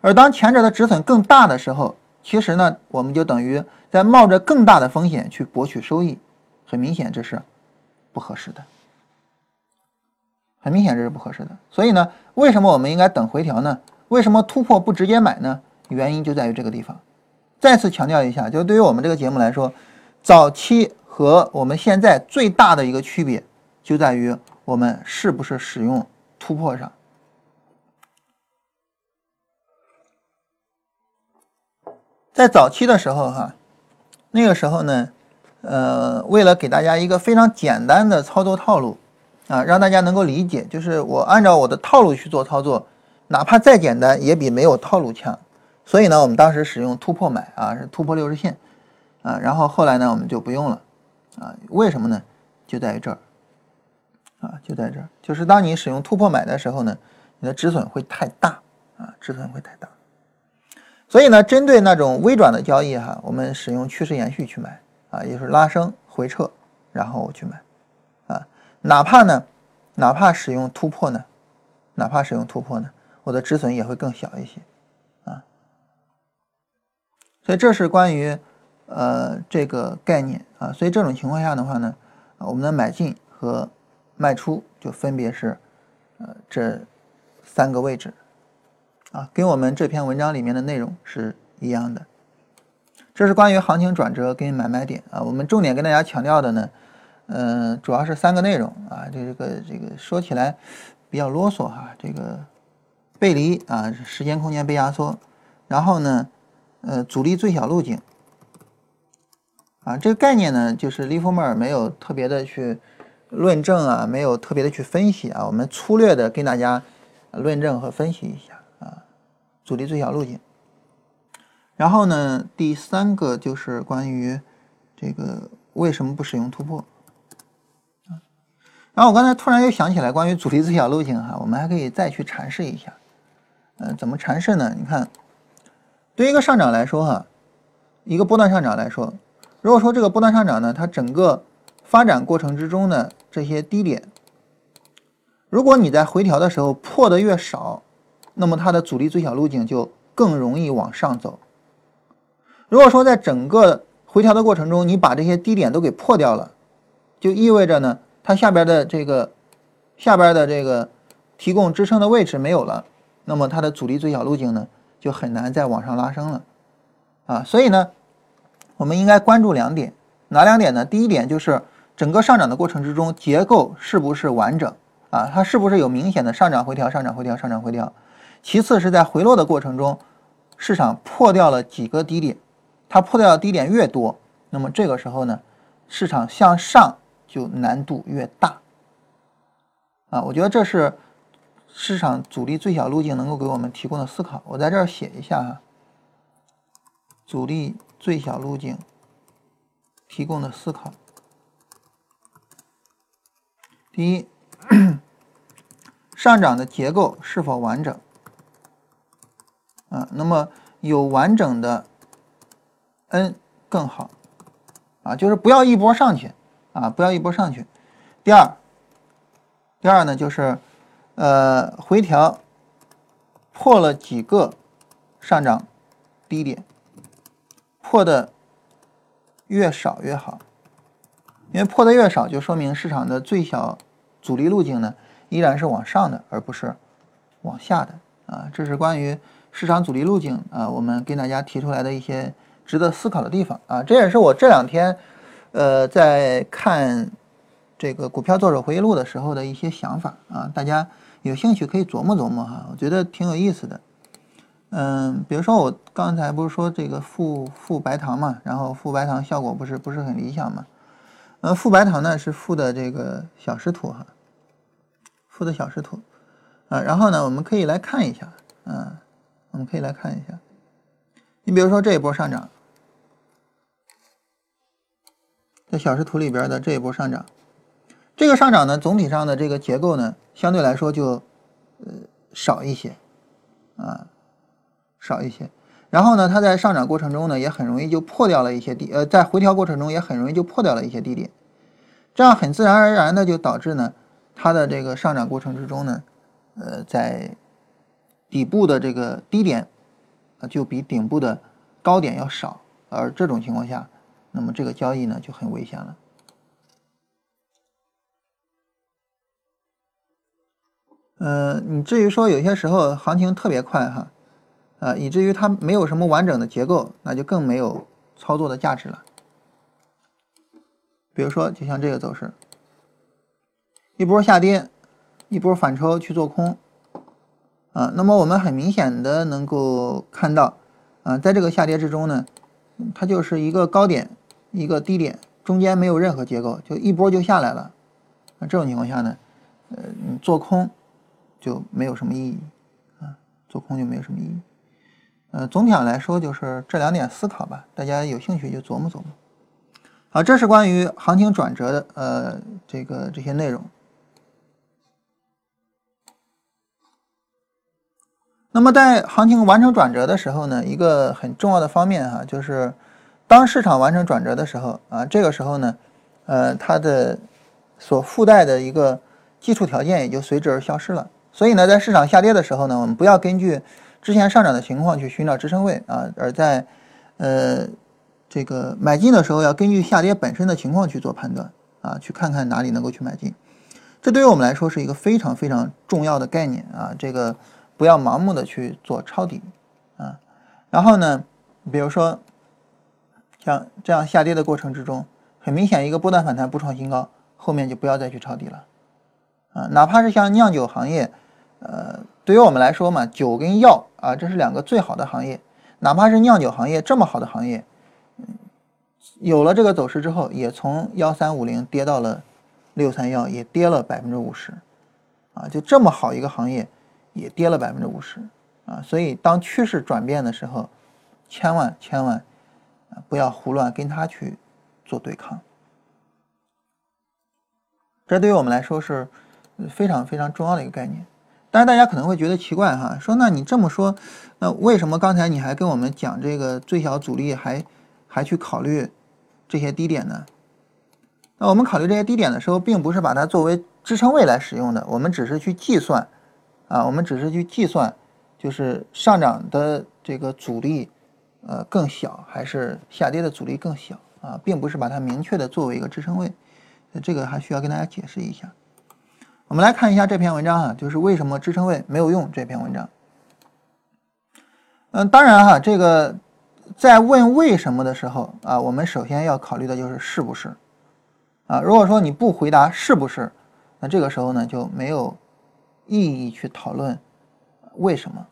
Speaker 2: 而当前者的止损更大的时候，其实呢，我们就等于在冒着更大的风险去博取收益，很明显这是不合适的。很明显这是不合适的，所以呢，为什么我们应该等回调呢？为什么突破不直接买呢？原因就在于这个地方。再次强调一下，就对于我们这个节目来说，早期和我们现在最大的一个区别就在于我们是不是使用突破上。在早期的时候，哈，那个时候呢，呃，为了给大家一个非常简单的操作套路。啊，让大家能够理解，就是我按照我的套路去做操作，哪怕再简单，也比没有套路强。所以呢，我们当时使用突破买啊，是突破六十线，啊，然后后来呢，我们就不用了，啊，为什么呢？就在于这儿，啊，就在这儿，就是当你使用突破买的时候呢，你的止损会太大，啊，止损会太大。所以呢，针对那种微转的交易哈，我们使用趋势延续去买，啊，也就是拉升回撤，然后我去买啊，哪怕呢，哪怕使用突破呢，哪怕使用突破呢，我的止损也会更小一些啊。所以这是关于呃这个概念啊，所以这种情况下的话呢，我们的买进和卖出就分别是呃这三个位置啊，跟我们这篇文章里面的内容是一样的。这是关于行情转折跟买卖点啊，我们重点跟大家强调的呢，嗯，主要是三个内容啊，这个这个说起来比较啰嗦哈，这个背离啊，时间空间被压缩，然后呢，呃，阻力最小路径啊，这个概念呢，就是利弗莫尔没有特别的去论证啊，没有特别的去分析啊，我们粗略的跟大家论证和分析一下，阻力最小路径。然后呢，第三个就是关于这个为什么不使用突破？然后我刚才突然又想起来，关于阻力最小路径哈，我们还可以再去阐释一下。嗯，怎么阐释呢？你看，对于一个上涨来说哈，一个波段上涨来说，如果说这个波段上涨呢，它整个发展过程之中的这些低点，如果你在回调的时候破的越少，那么它的阻力最小路径就更容易往上走。如果说在整个回调的过程中，你把这些低点都给破掉了，就意味着呢，它下边的这个下边的这个提供支撑的位置没有了，那么它的阻力最小路径呢，就很难再往上拉升了，啊，所以呢，我们应该关注两点，哪两点呢？第一点就是整个上涨的过程之中，结构是不是完整啊？它是不是有明显的上涨回调、上涨回调、上涨回调？其次是在回落的过程中，市场破掉了几个低点。它破掉的低点越多，那么这个时候呢，市场向上就难度越大。啊，我觉得这是市场阻力最小路径能够给我们提供的思考。我在这儿写一下哈，阻力最小路径提供的思考。第一，上涨的结构是否完整？啊，那么有完整的。N 更好，啊，就是不要一波上去，啊，不要一波上去。第二，第二呢，就是呃回调破了几个上涨低点，破的越少越好，因为破的越少，就说明市场的最小阻力路径呢依然是往上的，而不是往下的啊。这是关于市场阻力路径啊，我们跟大家提出来的一些。值得思考的地方啊，这也是我这两天，呃，在看这个股票作者回忆录的时候的一些想法啊。大家有兴趣可以琢磨琢磨哈，我觉得挺有意思的。嗯，比如说我刚才不是说这个负负白糖嘛，然后负白糖效果不是不是很理想嘛？呃，负白糖呢是负的这个小时图哈，负的小时图啊。然后呢，我们可以来看一下，嗯，我们可以来看一下。你比如说这一波上涨。在小时图里边的这一波上涨，这个上涨呢，总体上的这个结构呢，相对来说就呃少一些，啊少一些。然后呢，它在上涨过程中呢，也很容易就破掉了一些低，呃，在回调过程中也很容易就破掉了一些低点，这样很自然而然的就导致呢，它的这个上涨过程之中呢，呃，在底部的这个低点啊，就比顶部的高点要少，而这种情况下。那么这个交易呢就很危险了。呃，你至于说有些时候行情特别快哈，啊，以至于它没有什么完整的结构，那就更没有操作的价值了。比如说，就像这个走势，一波下跌，一波反抽去做空，啊，那么我们很明显的能够看到，啊，在这个下跌之中呢，它就是一个高点。一个低点中间没有任何结构，就一波就下来了。那这种情况下呢，呃，你做空就没有什么意义啊，做空就没有什么意义。呃，总体上来说就是这两点思考吧，大家有兴趣就琢磨琢磨。好，这是关于行情转折的呃这个这些内容。那么在行情完成转折的时候呢，一个很重要的方面哈，就是。当市场完成转折的时候啊，这个时候呢，呃，它的所附带的一个基础条件也就随之而消失了。所以呢，在市场下跌的时候呢，我们不要根据之前上涨的情况去寻找支撑位啊，而在呃这个买进的时候要根据下跌本身的情况去做判断啊，去看看哪里能够去买进。这对于我们来说是一个非常非常重要的概念啊，这个不要盲目的去做抄底啊。然后呢，比如说。像这样下跌的过程之中，很明显一个波段反弹不创新高，后面就不要再去抄底了，啊，哪怕是像酿酒行业，呃，对于我们来说嘛，酒跟药啊，这是两个最好的行业，哪怕是酿酒行业这么好的行业，有了这个走势之后，也从幺三五零跌到了六三幺，也跌了百分之五十，啊，就这么好一个行业，也跌了百分之五十，啊，所以当趋势转变的时候，千万千万。不要胡乱跟他去做对抗，这对于我们来说是非常非常重要的一个概念。但是大家可能会觉得奇怪哈，说那你这么说，那为什么刚才你还跟我们讲这个最小阻力，还还去考虑这些低点呢？那我们考虑这些低点的时候，并不是把它作为支撑位来使用的，我们只是去计算啊，我们只是去计算，就是上涨的这个阻力。呃，更小还是下跌的阻力更小啊，并不是把它明确的作为一个支撑位，这个还需要跟大家解释一下。我们来看一下这篇文章啊，就是为什么支撑位没有用这篇文章。嗯，当然哈，这个在问为什么的时候啊，我们首先要考虑的就是是不是啊。如果说你不回答是不是，那这个时候呢就没有意义去讨论为什么。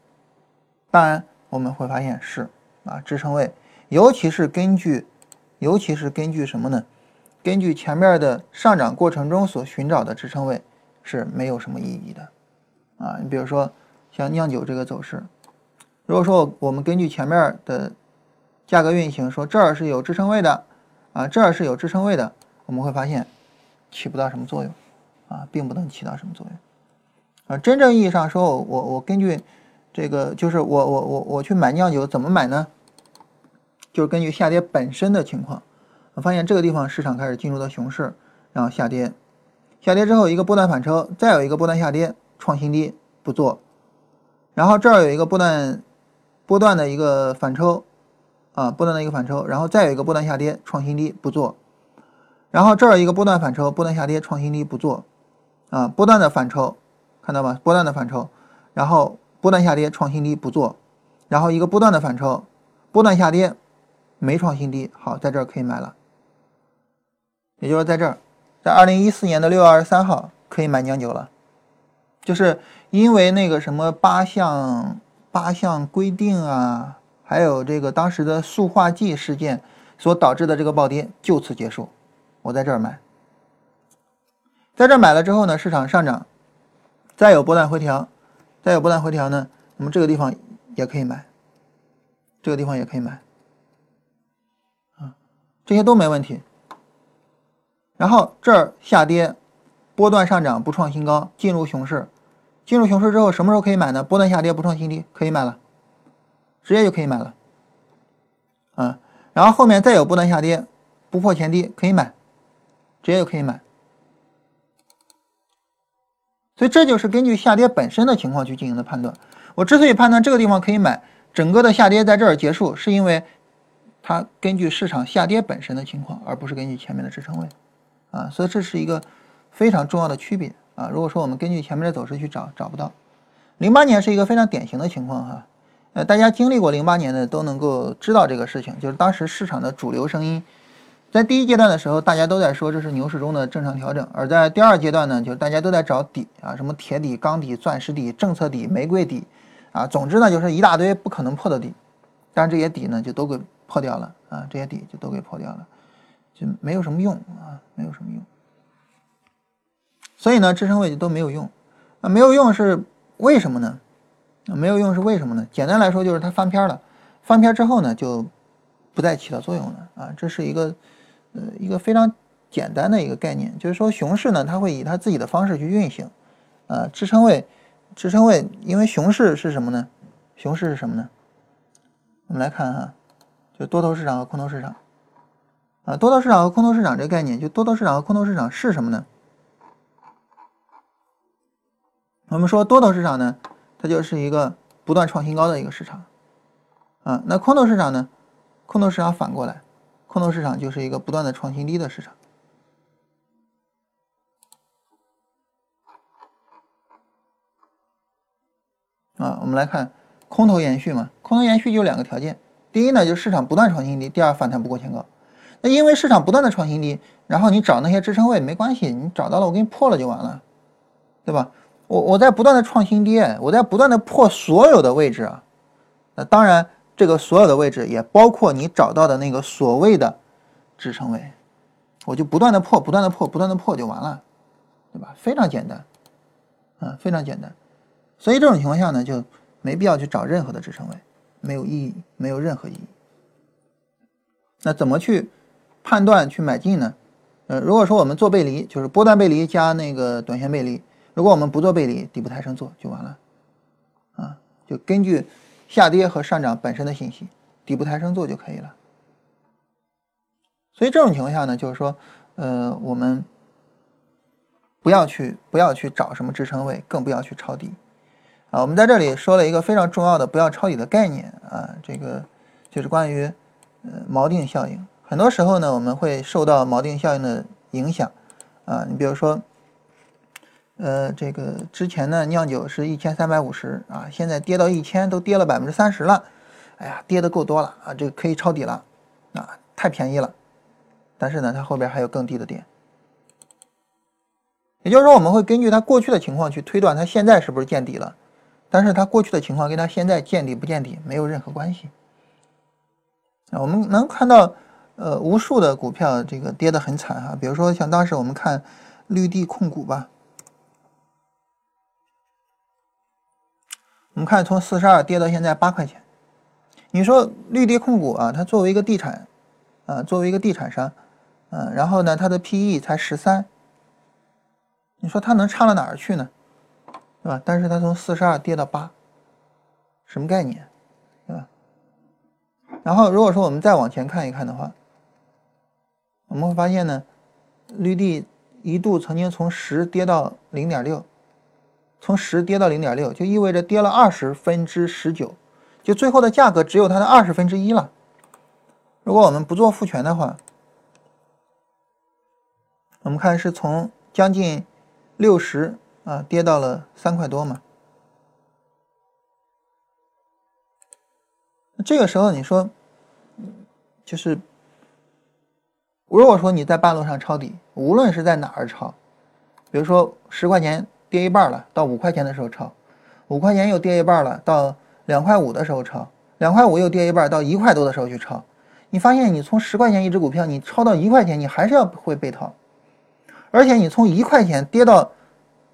Speaker 2: 当然我们会发现是。啊，支撑位，尤其是根据，尤其是根据什么呢？根据前面的上涨过程中所寻找的支撑位是没有什么意义的。啊，你比如说像酿酒这个走势，如果说我们根据前面的价格运行说这儿是有支撑位的，啊，这儿是有支撑位的，我们会发现起不到什么作用，啊，并不能起到什么作用。啊，真正意义上说，我我根据这个就是我我我我去买酿酒怎么买呢？就是根据下跌本身的情况，我发现这个地方市场开始进入到熊市，然后下跌，下跌之后一个波段反抽，再有一个波段下跌创新低不做，然后这儿有一个波段波段的一个反抽，啊波段的一个反抽，然后再有一个波段下跌创新低不做，然后这儿一个波段反抽，波段下跌创新低不做，啊波段的反抽，看到吗？波段的反抽，然后波段下跌创新低不做，然后一个波段的反抽，波段下跌。没创新低，好，在这儿可以买了，也就是在这儿，在二零一四年的六月二十三号可以买酿酒了，就是因为那个什么八项八项规定啊，还有这个当时的塑化剂事件所导致的这个暴跌就此结束，我在这儿买，在这儿买了之后呢，市场上涨，再有波段回调，再有波段回调呢，那么这个地方也可以买，这个地方也可以买。啊这些都没问题，然后这儿下跌，波段上涨不创新高，进入熊市，进入熊市之后什么时候可以买呢？波段下跌不创新低，可以买了，直接就可以买了，啊，然后后面再有波段下跌，不破前低可以买，直接就可以买，所以这就是根据下跌本身的情况去进行的判断。我之所以判断这个地方可以买，整个的下跌在这儿结束，是因为。它根据市场下跌本身的情况，而不是根据前面的支撑位，啊，所以这是一个非常重要的区别啊。如果说我们根据前面的走势去找，找不到。零八年是一个非常典型的情况哈，呃，大家经历过零八年的都能够知道这个事情，就是当时市场的主流声音，在第一阶段的时候，大家都在说这是牛市中的正常调整，而在第二阶段呢，就是大家都在找底啊，什么铁底、钢底、钻石底、政策底、玫瑰底，啊，总之呢就是一大堆不可能破的底，但这些底呢就都给。破掉了啊，这些底就都给破掉了，就没有什么用啊，没有什么用。所以呢，支撑位就都没有用啊，没有用是为什么呢？没有用是为什么呢？简单来说就是它翻篇了，翻篇之后呢就不再起到作用了啊，这是一个呃一个非常简单的一个概念，就是说熊市呢它会以它自己的方式去运行啊，支撑位支撑位，因为熊市是什么呢？熊市是什么呢？我们来看哈。就多头市场和空头市场，啊，多头市场和空头市场这个概念，就多头市场和空头市场是什么呢？我们说多头市场呢，它就是一个不断创新高的一个市场，啊，那空头市场呢，空头市场反过来，空头市场就是一个不断的创新低的市场。啊，我们来看空头延续嘛，空头延续就两个条件，第一呢，就市场不断创新低；第二，反弹不过前高。那因为市场不断的创新低，然后你找那些支撑位没关系，你找到了我给你破了就完了，对吧？我我在不断的创新低，我在不断的破所有的位置啊。那当然，这个所有的位置也包括你找到的那个所谓的支撑位，我就不断的破，不断的破，不断的破就完了，对吧？非常简单，啊，非常简单。所以这种情况下呢，就没必要去找任何的支撑位，没有意义，没有任何意义。那怎么去判断去买进呢？呃，如果说我们做背离，就是波段背离加那个短线背离；如果我们不做背离，底部抬升做就完了，啊，就根据下跌和上涨本身的信息，底部抬升做就可以了。所以这种情况下呢，就是说，呃，我们不要去不要去找什么支撑位，更不要去抄底。啊，我们在这里说了一个非常重要的不要抄底的概念啊，这个就是关于呃锚定效应。很多时候呢，我们会受到锚定效应的影响啊。你比如说，呃，这个之前呢酿酒是一千三百五十啊，现在跌到一千，都跌了百分之三十了。哎呀，跌的够多了啊，这个可以抄底了啊，太便宜了。但是呢，它后边还有更低的点。也就是说，我们会根据它过去的情况去推断它现在是不是见底了。但是它过去的情况跟它现在见底不见底没有任何关系啊！我们能看到，呃，无数的股票这个跌得很惨啊，比如说像当时我们看绿地控股吧，我们看从四十二跌到现在八块钱，你说绿地控股啊，它作为一个地产啊，作为一个地产商，嗯，然后呢，它的 PE 才十三，你说它能差到哪儿去呢？对吧？但是它从四十二跌到八，什么概念？对吧？然后如果说我们再往前看一看的话，我们会发现呢，绿地一度曾经从十跌到零点六，从十跌到零点六，就意味着跌了二十分之十九，就最后的价格只有它的二十分之一了。如果我们不做复权的话，我们看是从将近六十。啊，跌到了三块多嘛。这个时候你说，就是，如果说你在半路上抄底，无论是在哪儿抄，比如说十块钱跌一半了，到五块钱的时候抄；五块钱又跌一半了，到两块五的时候抄；两块五又跌一半，到一块多的时候去抄。你发现你从十块钱一只股票，你抄到一块钱，你还是要会被套，而且你从一块钱跌到。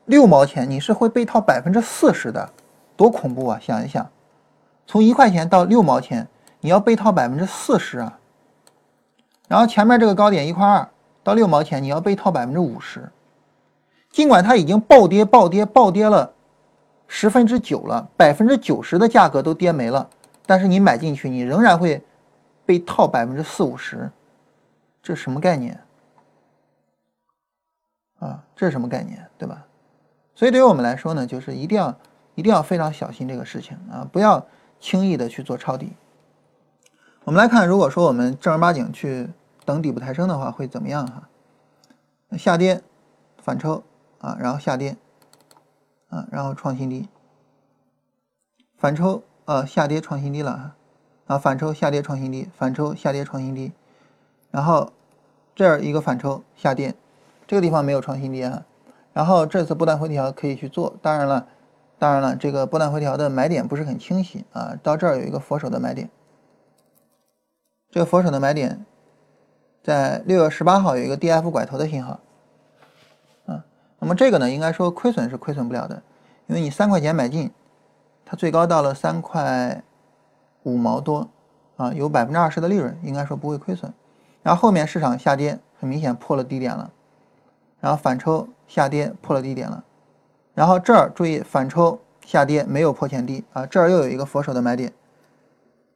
Speaker 2: 六毛钱，你是会被套百分之四十的，多恐怖啊！想一想，从一块钱到六毛钱，你要被套百分之四十啊。然后前面这个高点一块二到六毛钱，你要被套百分之五十。尽管它已经暴跌、暴跌、暴跌了十分之九了，百分之九十的价格都跌没了，但是你买进去，你仍然会被套百分之四五十。这什么概念啊？这是什么概念？对吧？所以对于我们来说呢，就是一定要一定要非常小心这个事情啊，不要轻易的去做抄底。我们来看，如果说我们正儿八经去等底部抬升的话，会怎么样哈？下跌反抽啊，然后下跌啊，然后创新低，反抽啊，下跌创新低了啊，啊反抽下跌创新低，反抽下跌创新低，然后这儿一个反抽下跌，这个地方没有创新低啊。然后这次波段回调可以去做，当然了，当然了，这个波段回调的买点不是很清晰啊。到这儿有一个佛手的买点，这个佛手的买点在六月十八号有一个 D F 拐头的信号，那么这个呢，应该说亏损是亏损不了的，因为你三块钱买进，它最高到了三块五毛多，啊，有百分之二十的利润，应该说不会亏损。然后后面市场下跌，很明显破了低点了。然后反抽下跌破了低点了，然后这儿注意反抽下跌没有破前低啊，这儿又有一个佛手的买点，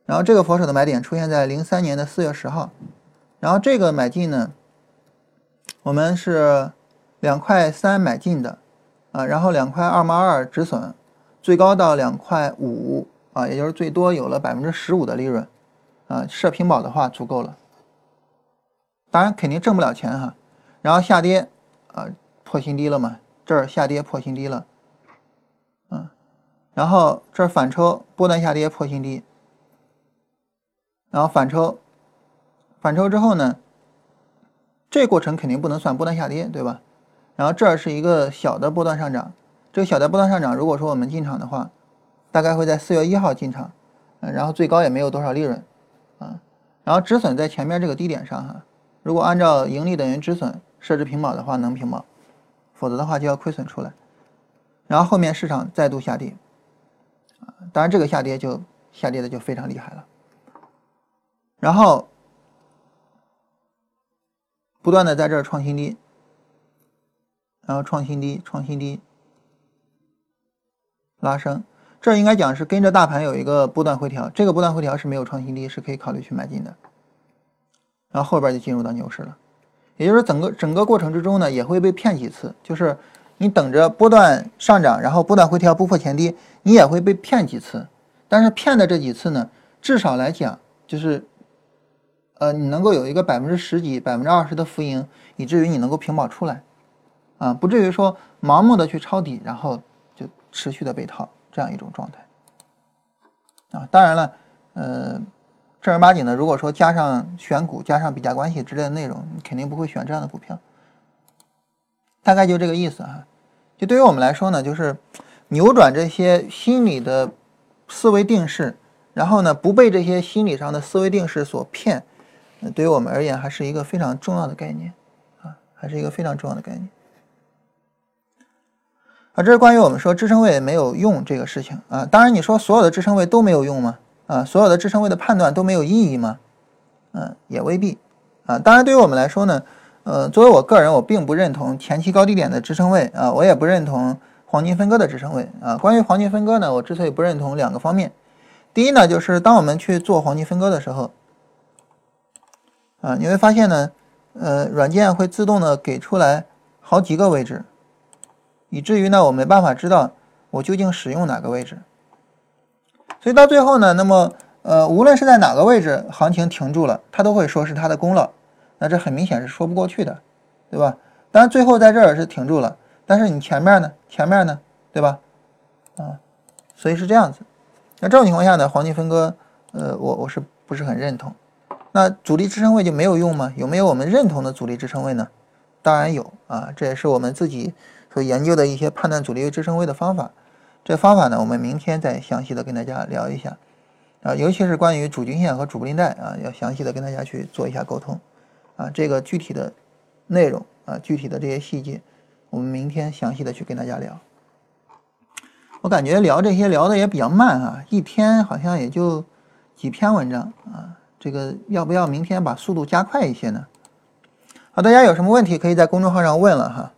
Speaker 2: 然后这个佛手的买点出现在零三年的四月十号，然后这个买进呢，我们是两块三买进的，啊，然后两块二毛二止损，最高到两块五啊，也就是最多有了百分之十五的利润，啊，设平保的话足够了。当然肯定挣不了钱哈。然后下跌，啊，破新低了嘛，这儿下跌破新低了，嗯，然后这儿反抽波段下跌破新低，然后反抽。反抽之后呢，这过程肯定不能算波段下跌，对吧？然后这儿是一个小的波段上涨，这个小的波段上涨，如果说我们进场的话，大概会在四月一号进场，嗯，然后最高也没有多少利润，啊，然后止损在前面这个低点上哈，如果按照盈利等于止损设置平保的话，能平保，否则的话就要亏损出来，然后后面市场再度下跌，啊，当然这个下跌就下跌的就非常厉害了，然后。不断的在这儿创新低，然后创新低，创新低，拉升，这应该讲是跟着大盘有一个波段回调，这个波段回调是没有创新低，是可以考虑去买进的。然后后边就进入到牛市了，也就是整个整个过程之中呢，也会被骗几次，就是你等着波段上涨，然后波段回调不破前低，你也会被骗几次，但是骗的这几次呢，至少来讲就是。呃，你能够有一个百分之十几、百分之二十的浮盈，以至于你能够平保出来，啊，不至于说盲目的去抄底，然后就持续的被套这样一种状态，啊，当然了，呃，正儿八经的，如果说加上选股、加上比价关系之类的内容，你肯定不会选这样的股票，大概就这个意思哈。就对于我们来说呢，就是扭转这些心理的思维定式，然后呢，不被这些心理上的思维定式所骗。对于我们而言，还是一个非常重要的概念，啊，还是一个非常重要的概念。啊，这是关于我们说支撑位没有用这个事情啊。当然，你说所有的支撑位都没有用吗？啊，所有的支撑位的判断都没有意义吗？嗯，也未必。啊，当然，对于我们来说呢，呃，作为我个人，我并不认同前期高低点的支撑位啊，我也不认同黄金分割的支撑位啊。关于黄金分割呢，我之所以不认同两个方面，第一呢，就是当我们去做黄金分割的时候。啊，你会发现呢，呃，软件会自动的给出来好几个位置，以至于呢，我没办法知道我究竟使用哪个位置。所以到最后呢，那么呃，无论是在哪个位置，行情停住了，它都会说是它的功劳。那这很明显是说不过去的，对吧？当然最后在这儿是停住了，但是你前面呢，前面呢，对吧？啊，所以是这样子。那这种情况下呢，黄金分割，呃，我我是不是很认同？那阻力支撑位就没有用吗？有没有我们认同的阻力支撑位呢？当然有啊，这也是我们自己所研究的一些判断阻力支撑位的方法。这方法呢，我们明天再详细的跟大家聊一下啊，尤其是关于主均线和主布林带啊，要详细的跟大家去做一下沟通啊。这个具体的内容啊，具体的这些细节，我们明天详细的去跟大家聊。我感觉聊这些聊的也比较慢啊，一天好像也就几篇文章啊。这个要不要明天把速度加快一些呢？好，大家有什么问题可以在公众号上问了哈。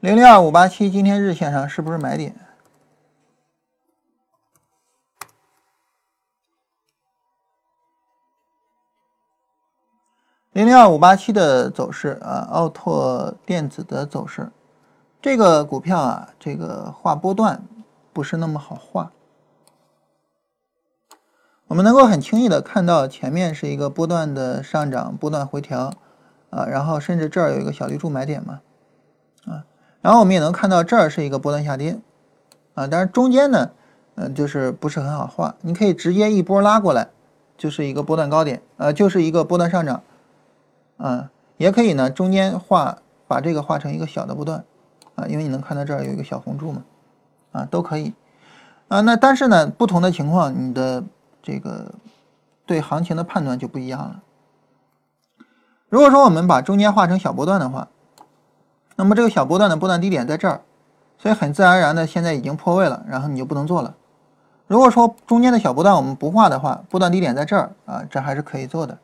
Speaker 2: 零零二五八七今天日线上是不是买点？零零二五八七的走势啊，奥拓电子的走势，这个股票啊，这个画波段不是那么好画。我们能够很轻易的看到前面是一个波段的上涨，波段回调啊，然后甚至这儿有一个小绿柱买点嘛，然后我们也能看到这儿是一个波段下跌啊，但是中间呢，嗯，就是不是很好画。你可以直接一波拉过来，就是一个波段高点，呃，就是一个波段上涨。啊，也可以呢，中间画把这个画成一个小的波段，啊，因为你能看到这儿有一个小红柱嘛，啊，都可以，啊，那但是呢，不同的情况，你的这个对行情的判断就不一样了。如果说我们把中间画成小波段的话，那么这个小波段的波段低点在这儿，所以很自然而然的现在已经破位了，然后你就不能做了。如果说中间的小波段我们不画的话，波段低点在这儿啊，这还是可以做的。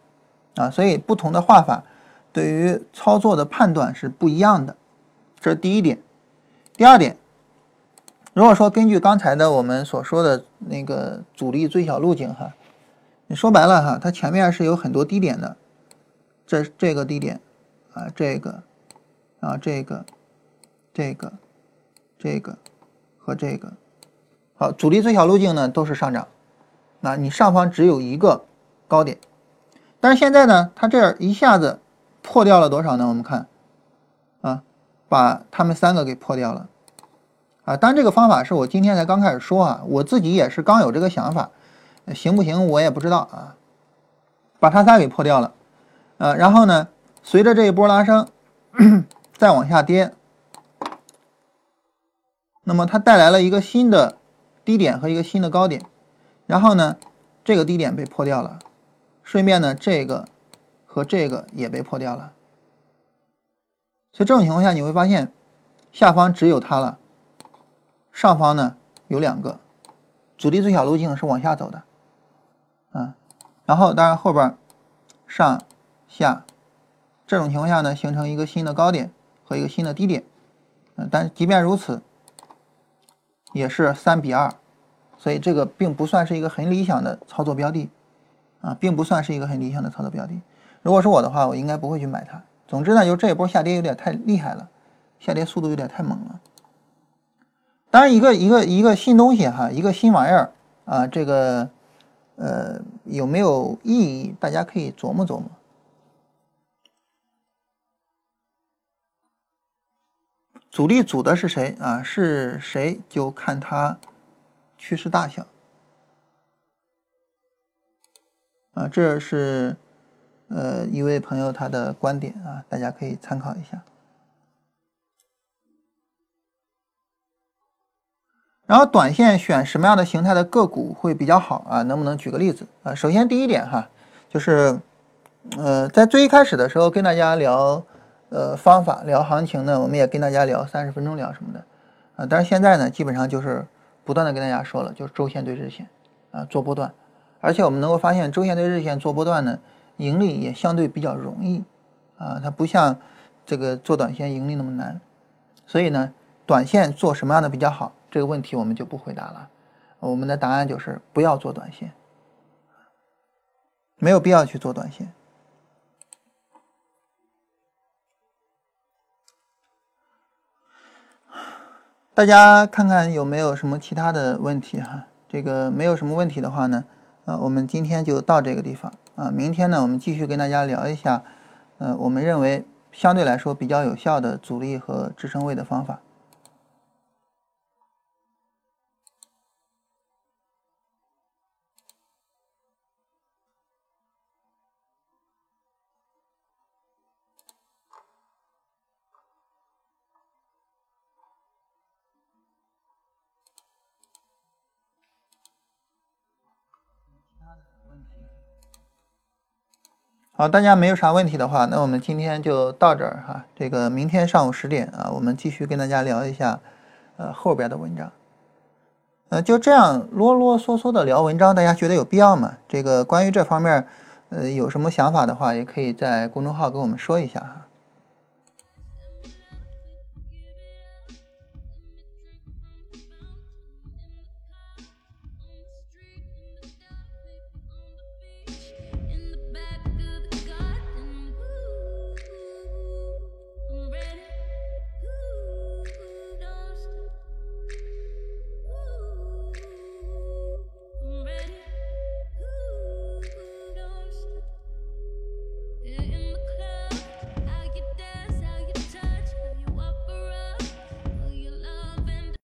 Speaker 2: 啊，所以不同的画法对于操作的判断是不一样的，这是第一点。第二点，如果说根据刚才的我们所说的那个阻力最小路径哈，你说白了哈，它前面是有很多低点的，这这个低点啊，这个啊，这个，这个，这个和这个，好，阻力最小路径呢都是上涨，那你上方只有一个高点。但是现在呢，它这儿一下子破掉了多少呢？我们看，啊，把它们三个给破掉了，啊，当然这个方法是我今天才刚开始说啊，我自己也是刚有这个想法，行不行我也不知道啊，把它仨给破掉了，呃，然后呢，随着这一波拉升，再往下跌，那么它带来了一个新的低点和一个新的高点，然后呢，这个低点被破掉了。顺便呢，这个和这个也被破掉了，所以这种情况下你会发现，下方只有它了，上方呢有两个，阻力最小路径是往下走的，啊，然后当然后边上下这种情况下呢，形成一个新的高点和一个新的低点，嗯，但即便如此，也是三比二，所以这个并不算是一个很理想的操作标的。啊，并不算是一个很理想的操作标的。如果是我的话，我应该不会去买它。总之呢，就这一波下跌有点太厉害了，下跌速度有点太猛了。当然，一个一个一个新东西哈，一个新玩意儿啊，这个呃有没有意义，大家可以琢磨琢磨。主力组的是谁啊？是谁就看它趋势大小。啊，这是呃一位朋友他的观点啊，大家可以参考一下。然后短线选什么样的形态的个股会比较好啊？能不能举个例子啊？首先第一点哈，就是呃在最一开始的时候跟大家聊呃方法聊行情呢，我们也跟大家聊三十分钟聊什么的啊，但是现在呢基本上就是不断的跟大家说了，就是周线对日线啊做波段。而且我们能够发现，周线对日线做波段呢，盈利也相对比较容易，啊，它不像这个做短线盈利那么难。所以呢，短线做什么样的比较好？这个问题我们就不回答了。我们的答案就是不要做短线，没有必要去做短线。大家看看有没有什么其他的问题哈？这个没有什么问题的话呢？呃，我们今天就到这个地方啊。明天呢，我们继续跟大家聊一下，呃，我们认为相对来说比较有效的阻力和支撑位的方法。好，大家没有啥问题的话，那我们今天就到这儿哈。这个明天上午十点啊，我们继续跟大家聊一下，呃，后边的文章。呃，就这样啰啰嗦嗦的聊文章，大家觉得有必要吗？这个关于这方面，呃，有什么想法的话，也可以在公众号跟我们说一下哈。